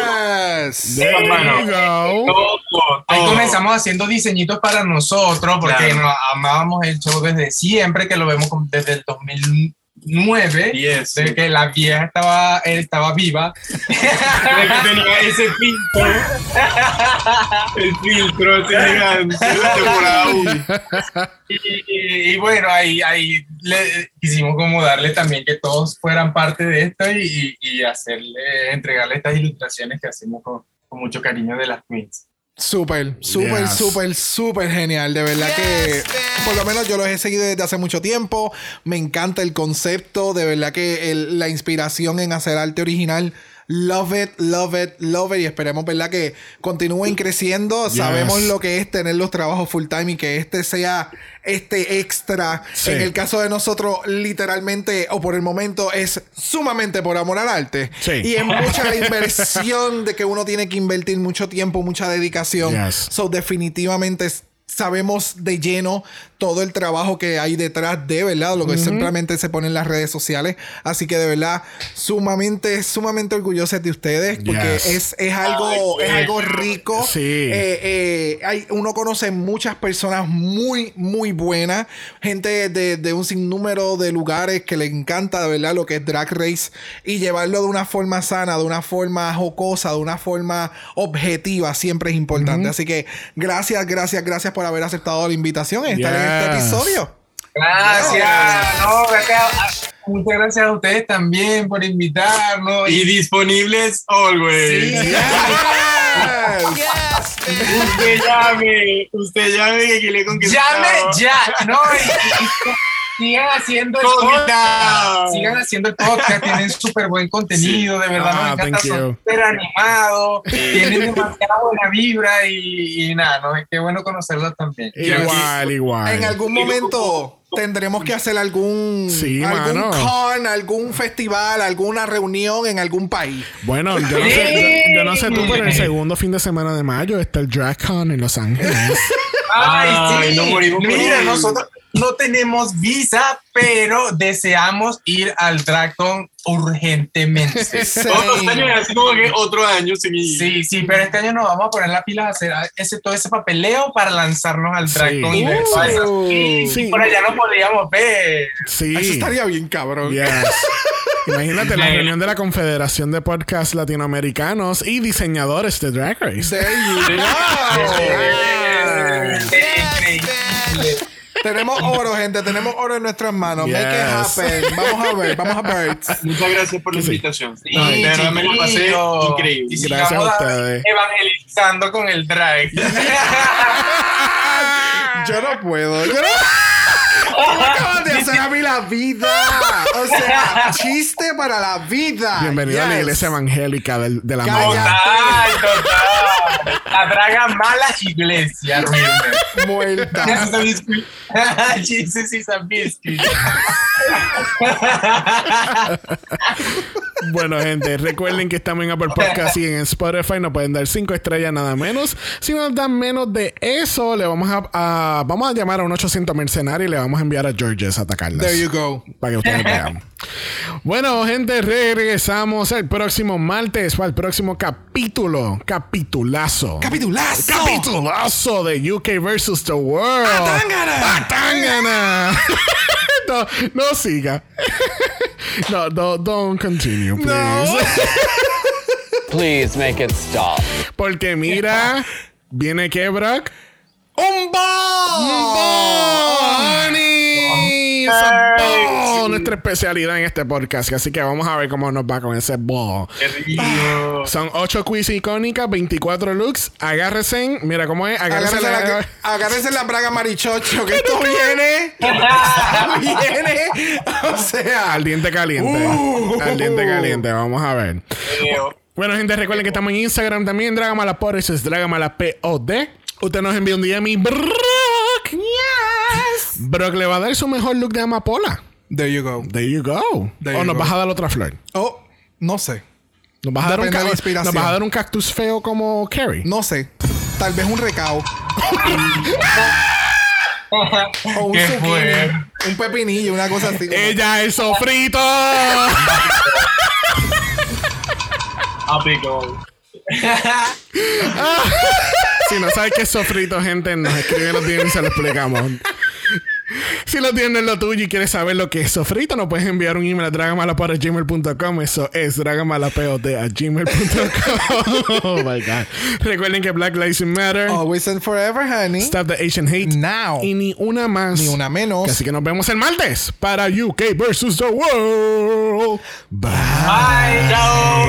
you go. todo, Ahí todo. comenzamos haciendo diseñitos para nosotros, porque Claro. nos amábamos el show desde siempre, que lo vemos desde el 2009. Yes. Desde que la vieja estaba, estaba viva. Que tenía ese filtro. El filtro ese gigante de. Y, y- y bueno, ahí, ahí le quisimos como darle también que todos fueran parte de esto y, y- y hacerle, entregarle estas ilustraciones que hacemos con, con mucho cariño de las queens. Súper, súper, Yes. súper, súper genial. De verdad que, por lo menos yo los he seguido desde hace mucho tiempo. Me encanta el concepto. De verdad que el- la inspiración en hacer arte original. Love it, love it, love it. Y esperemos, ¿verdad? Que continúen creciendo. Yes. Sabemos lo que es tener los trabajos full time y que este sea este extra. Sí. En el caso de nosotros, literalmente, o por el momento, es sumamente por amor al arte. Sí. Y es mucha la inversión de que uno tiene que invertir mucho tiempo, mucha dedicación. Yes. So, definitivamente sabemos de lleno todo el trabajo que hay detrás de, ¿verdad? Lo que simplemente se pone en las redes sociales. Así que de verdad, sumamente, sumamente orgullosa de ustedes porque Yes. es, es algo, es algo rico. Sí. Eh, eh, hay, uno conoce muchas personas muy, muy buenas. Gente de, de un sinnúmero de lugares que le encanta, de verdad, lo que es Drag Race. Y llevarlo de una forma sana, de una forma jocosa, de una forma objetiva, siempre es importante. Así que gracias, gracias, gracias por haber aceptado la invitación en estar en este Yes. episodio. Gracias, no, gracias muchas gracias a ustedes también por invitarnos. Y disponibles always. Usted llame, usted llame que quiere con que llame ya, no, y- sigan haciendo el podcast. Sigan haciendo el podcast. Tienen súper buen contenido. De verdad, Ah, nos encanta. thank Son you. súper animados. Tienen demasiada buena vibra y, y nada, no, qué bueno conocerlos también. Igual, igual. En algún momento tendremos que hacer algún, Sí, algún mano. con, algún festival, alguna reunión en algún país. Bueno, yo no, sé, yo, yo no sé tú, pero el segundo fin de semana de mayo está el DragCon en Los Ángeles. Ay, Ay, sí. no morimos por Mira, ir. nosotros no tenemos visa, pero deseamos ir al Dragcon urgentemente. Años es así como que otro año sin ir. Sí, sí, pero este año nos vamos a poner las pilas a hacer ese, todo ese papeleo para lanzarnos al Dragcon y ver todas esas- Uh, sí. Por allá no podíamos ver. Sí. Eso estaría bien, cabrón. Yes. Imagínate la reunión de la Confederación de Podcasts Latinoamericanos y diseñadores de Drag Race. There you go. Tenemos oro, gente. Tenemos oro en nuestras manos. Make it happen. Vamos a ver, vamos a ver. Muchas gracias por la Sí. invitación. Sí, No, de verdad me lo pasé chiquito. increíble. Y Gracias a ustedes. Evangelizando con el drag. Yo no puedo. Yo no. ¿Cómo acabas de hacer a mí la vida? O sea, chiste para la vida. Bienvenido a la Yes. iglesia evangélica del- de la mañana. Total, total. La draga mala iglesia, Ruben. Muerta. Jesus is a biscuit. Bueno, gente, recuerden que estamos en Apple Podcast y en Spotify. Nos pueden dar cinco estrellas nada menos. Si nos dan menos de eso, le vamos a, a- vamos a llamar a un 800 mercenarios y le vamos a enviar a Georges a atacarlas. There you go. Para que ustedes vean. Bueno, gente, regresamos el próximo martes para el próximo capítulo. Capitulazo. Capitulazo. Capitulazo de UK versus the World. ¡Atángana! ¡Atángana! no, no siga. no, don't, don't continue, please. No. Please make it stop. Porque mira, viene que Brock. ¡Un ¡Honey! Ese ball, Nuestra especialidad en este podcast. Así que vamos a ver cómo nos va con ese ball. Qué rico. Son 8 quiz icónicas, 24 looks. Agárrense. Mira cómo es. Agárrense. Agárrense la- la, agárrense la braga marichocho, que esto viene. esto viene. O sea, Al diente caliente. Uh. Al diente caliente. Vamos a ver. Bueno, gente, recuerden que estamos en Instagram también. Dragamala eso es Dragamala POD. Usted nos envía un DM y Brock. Yes. Brock le va a dar su mejor look de amapola. there you go. There you go. There o you nos go. vas a dar otra flor. Oh, no sé. Nos vas, a dar un de la ca- inspiración. nos vas a dar un cactus feo como Carrie. No sé. Tal vez un recao. o un zucchini. Un pepinillo, una cosa así. Ella es sofrito. Si no sabes qué es sofrito, gente, nos escriben los DM y se lo explicamos. Si lo tienes lo tuyo y quieres saber lo que es sofrito, nos puedes enviar un email a dragamalapod.gmail.com. Eso es dragamalapod.gmail.com. Oh my God. Recuerden que Black Lives Matter. Always and forever, honey. Stop the Asian hate. Now. Y ni una más. Ni una menos. Así que nos vemos el martes para UK versus the World. Bye. Bye, chao.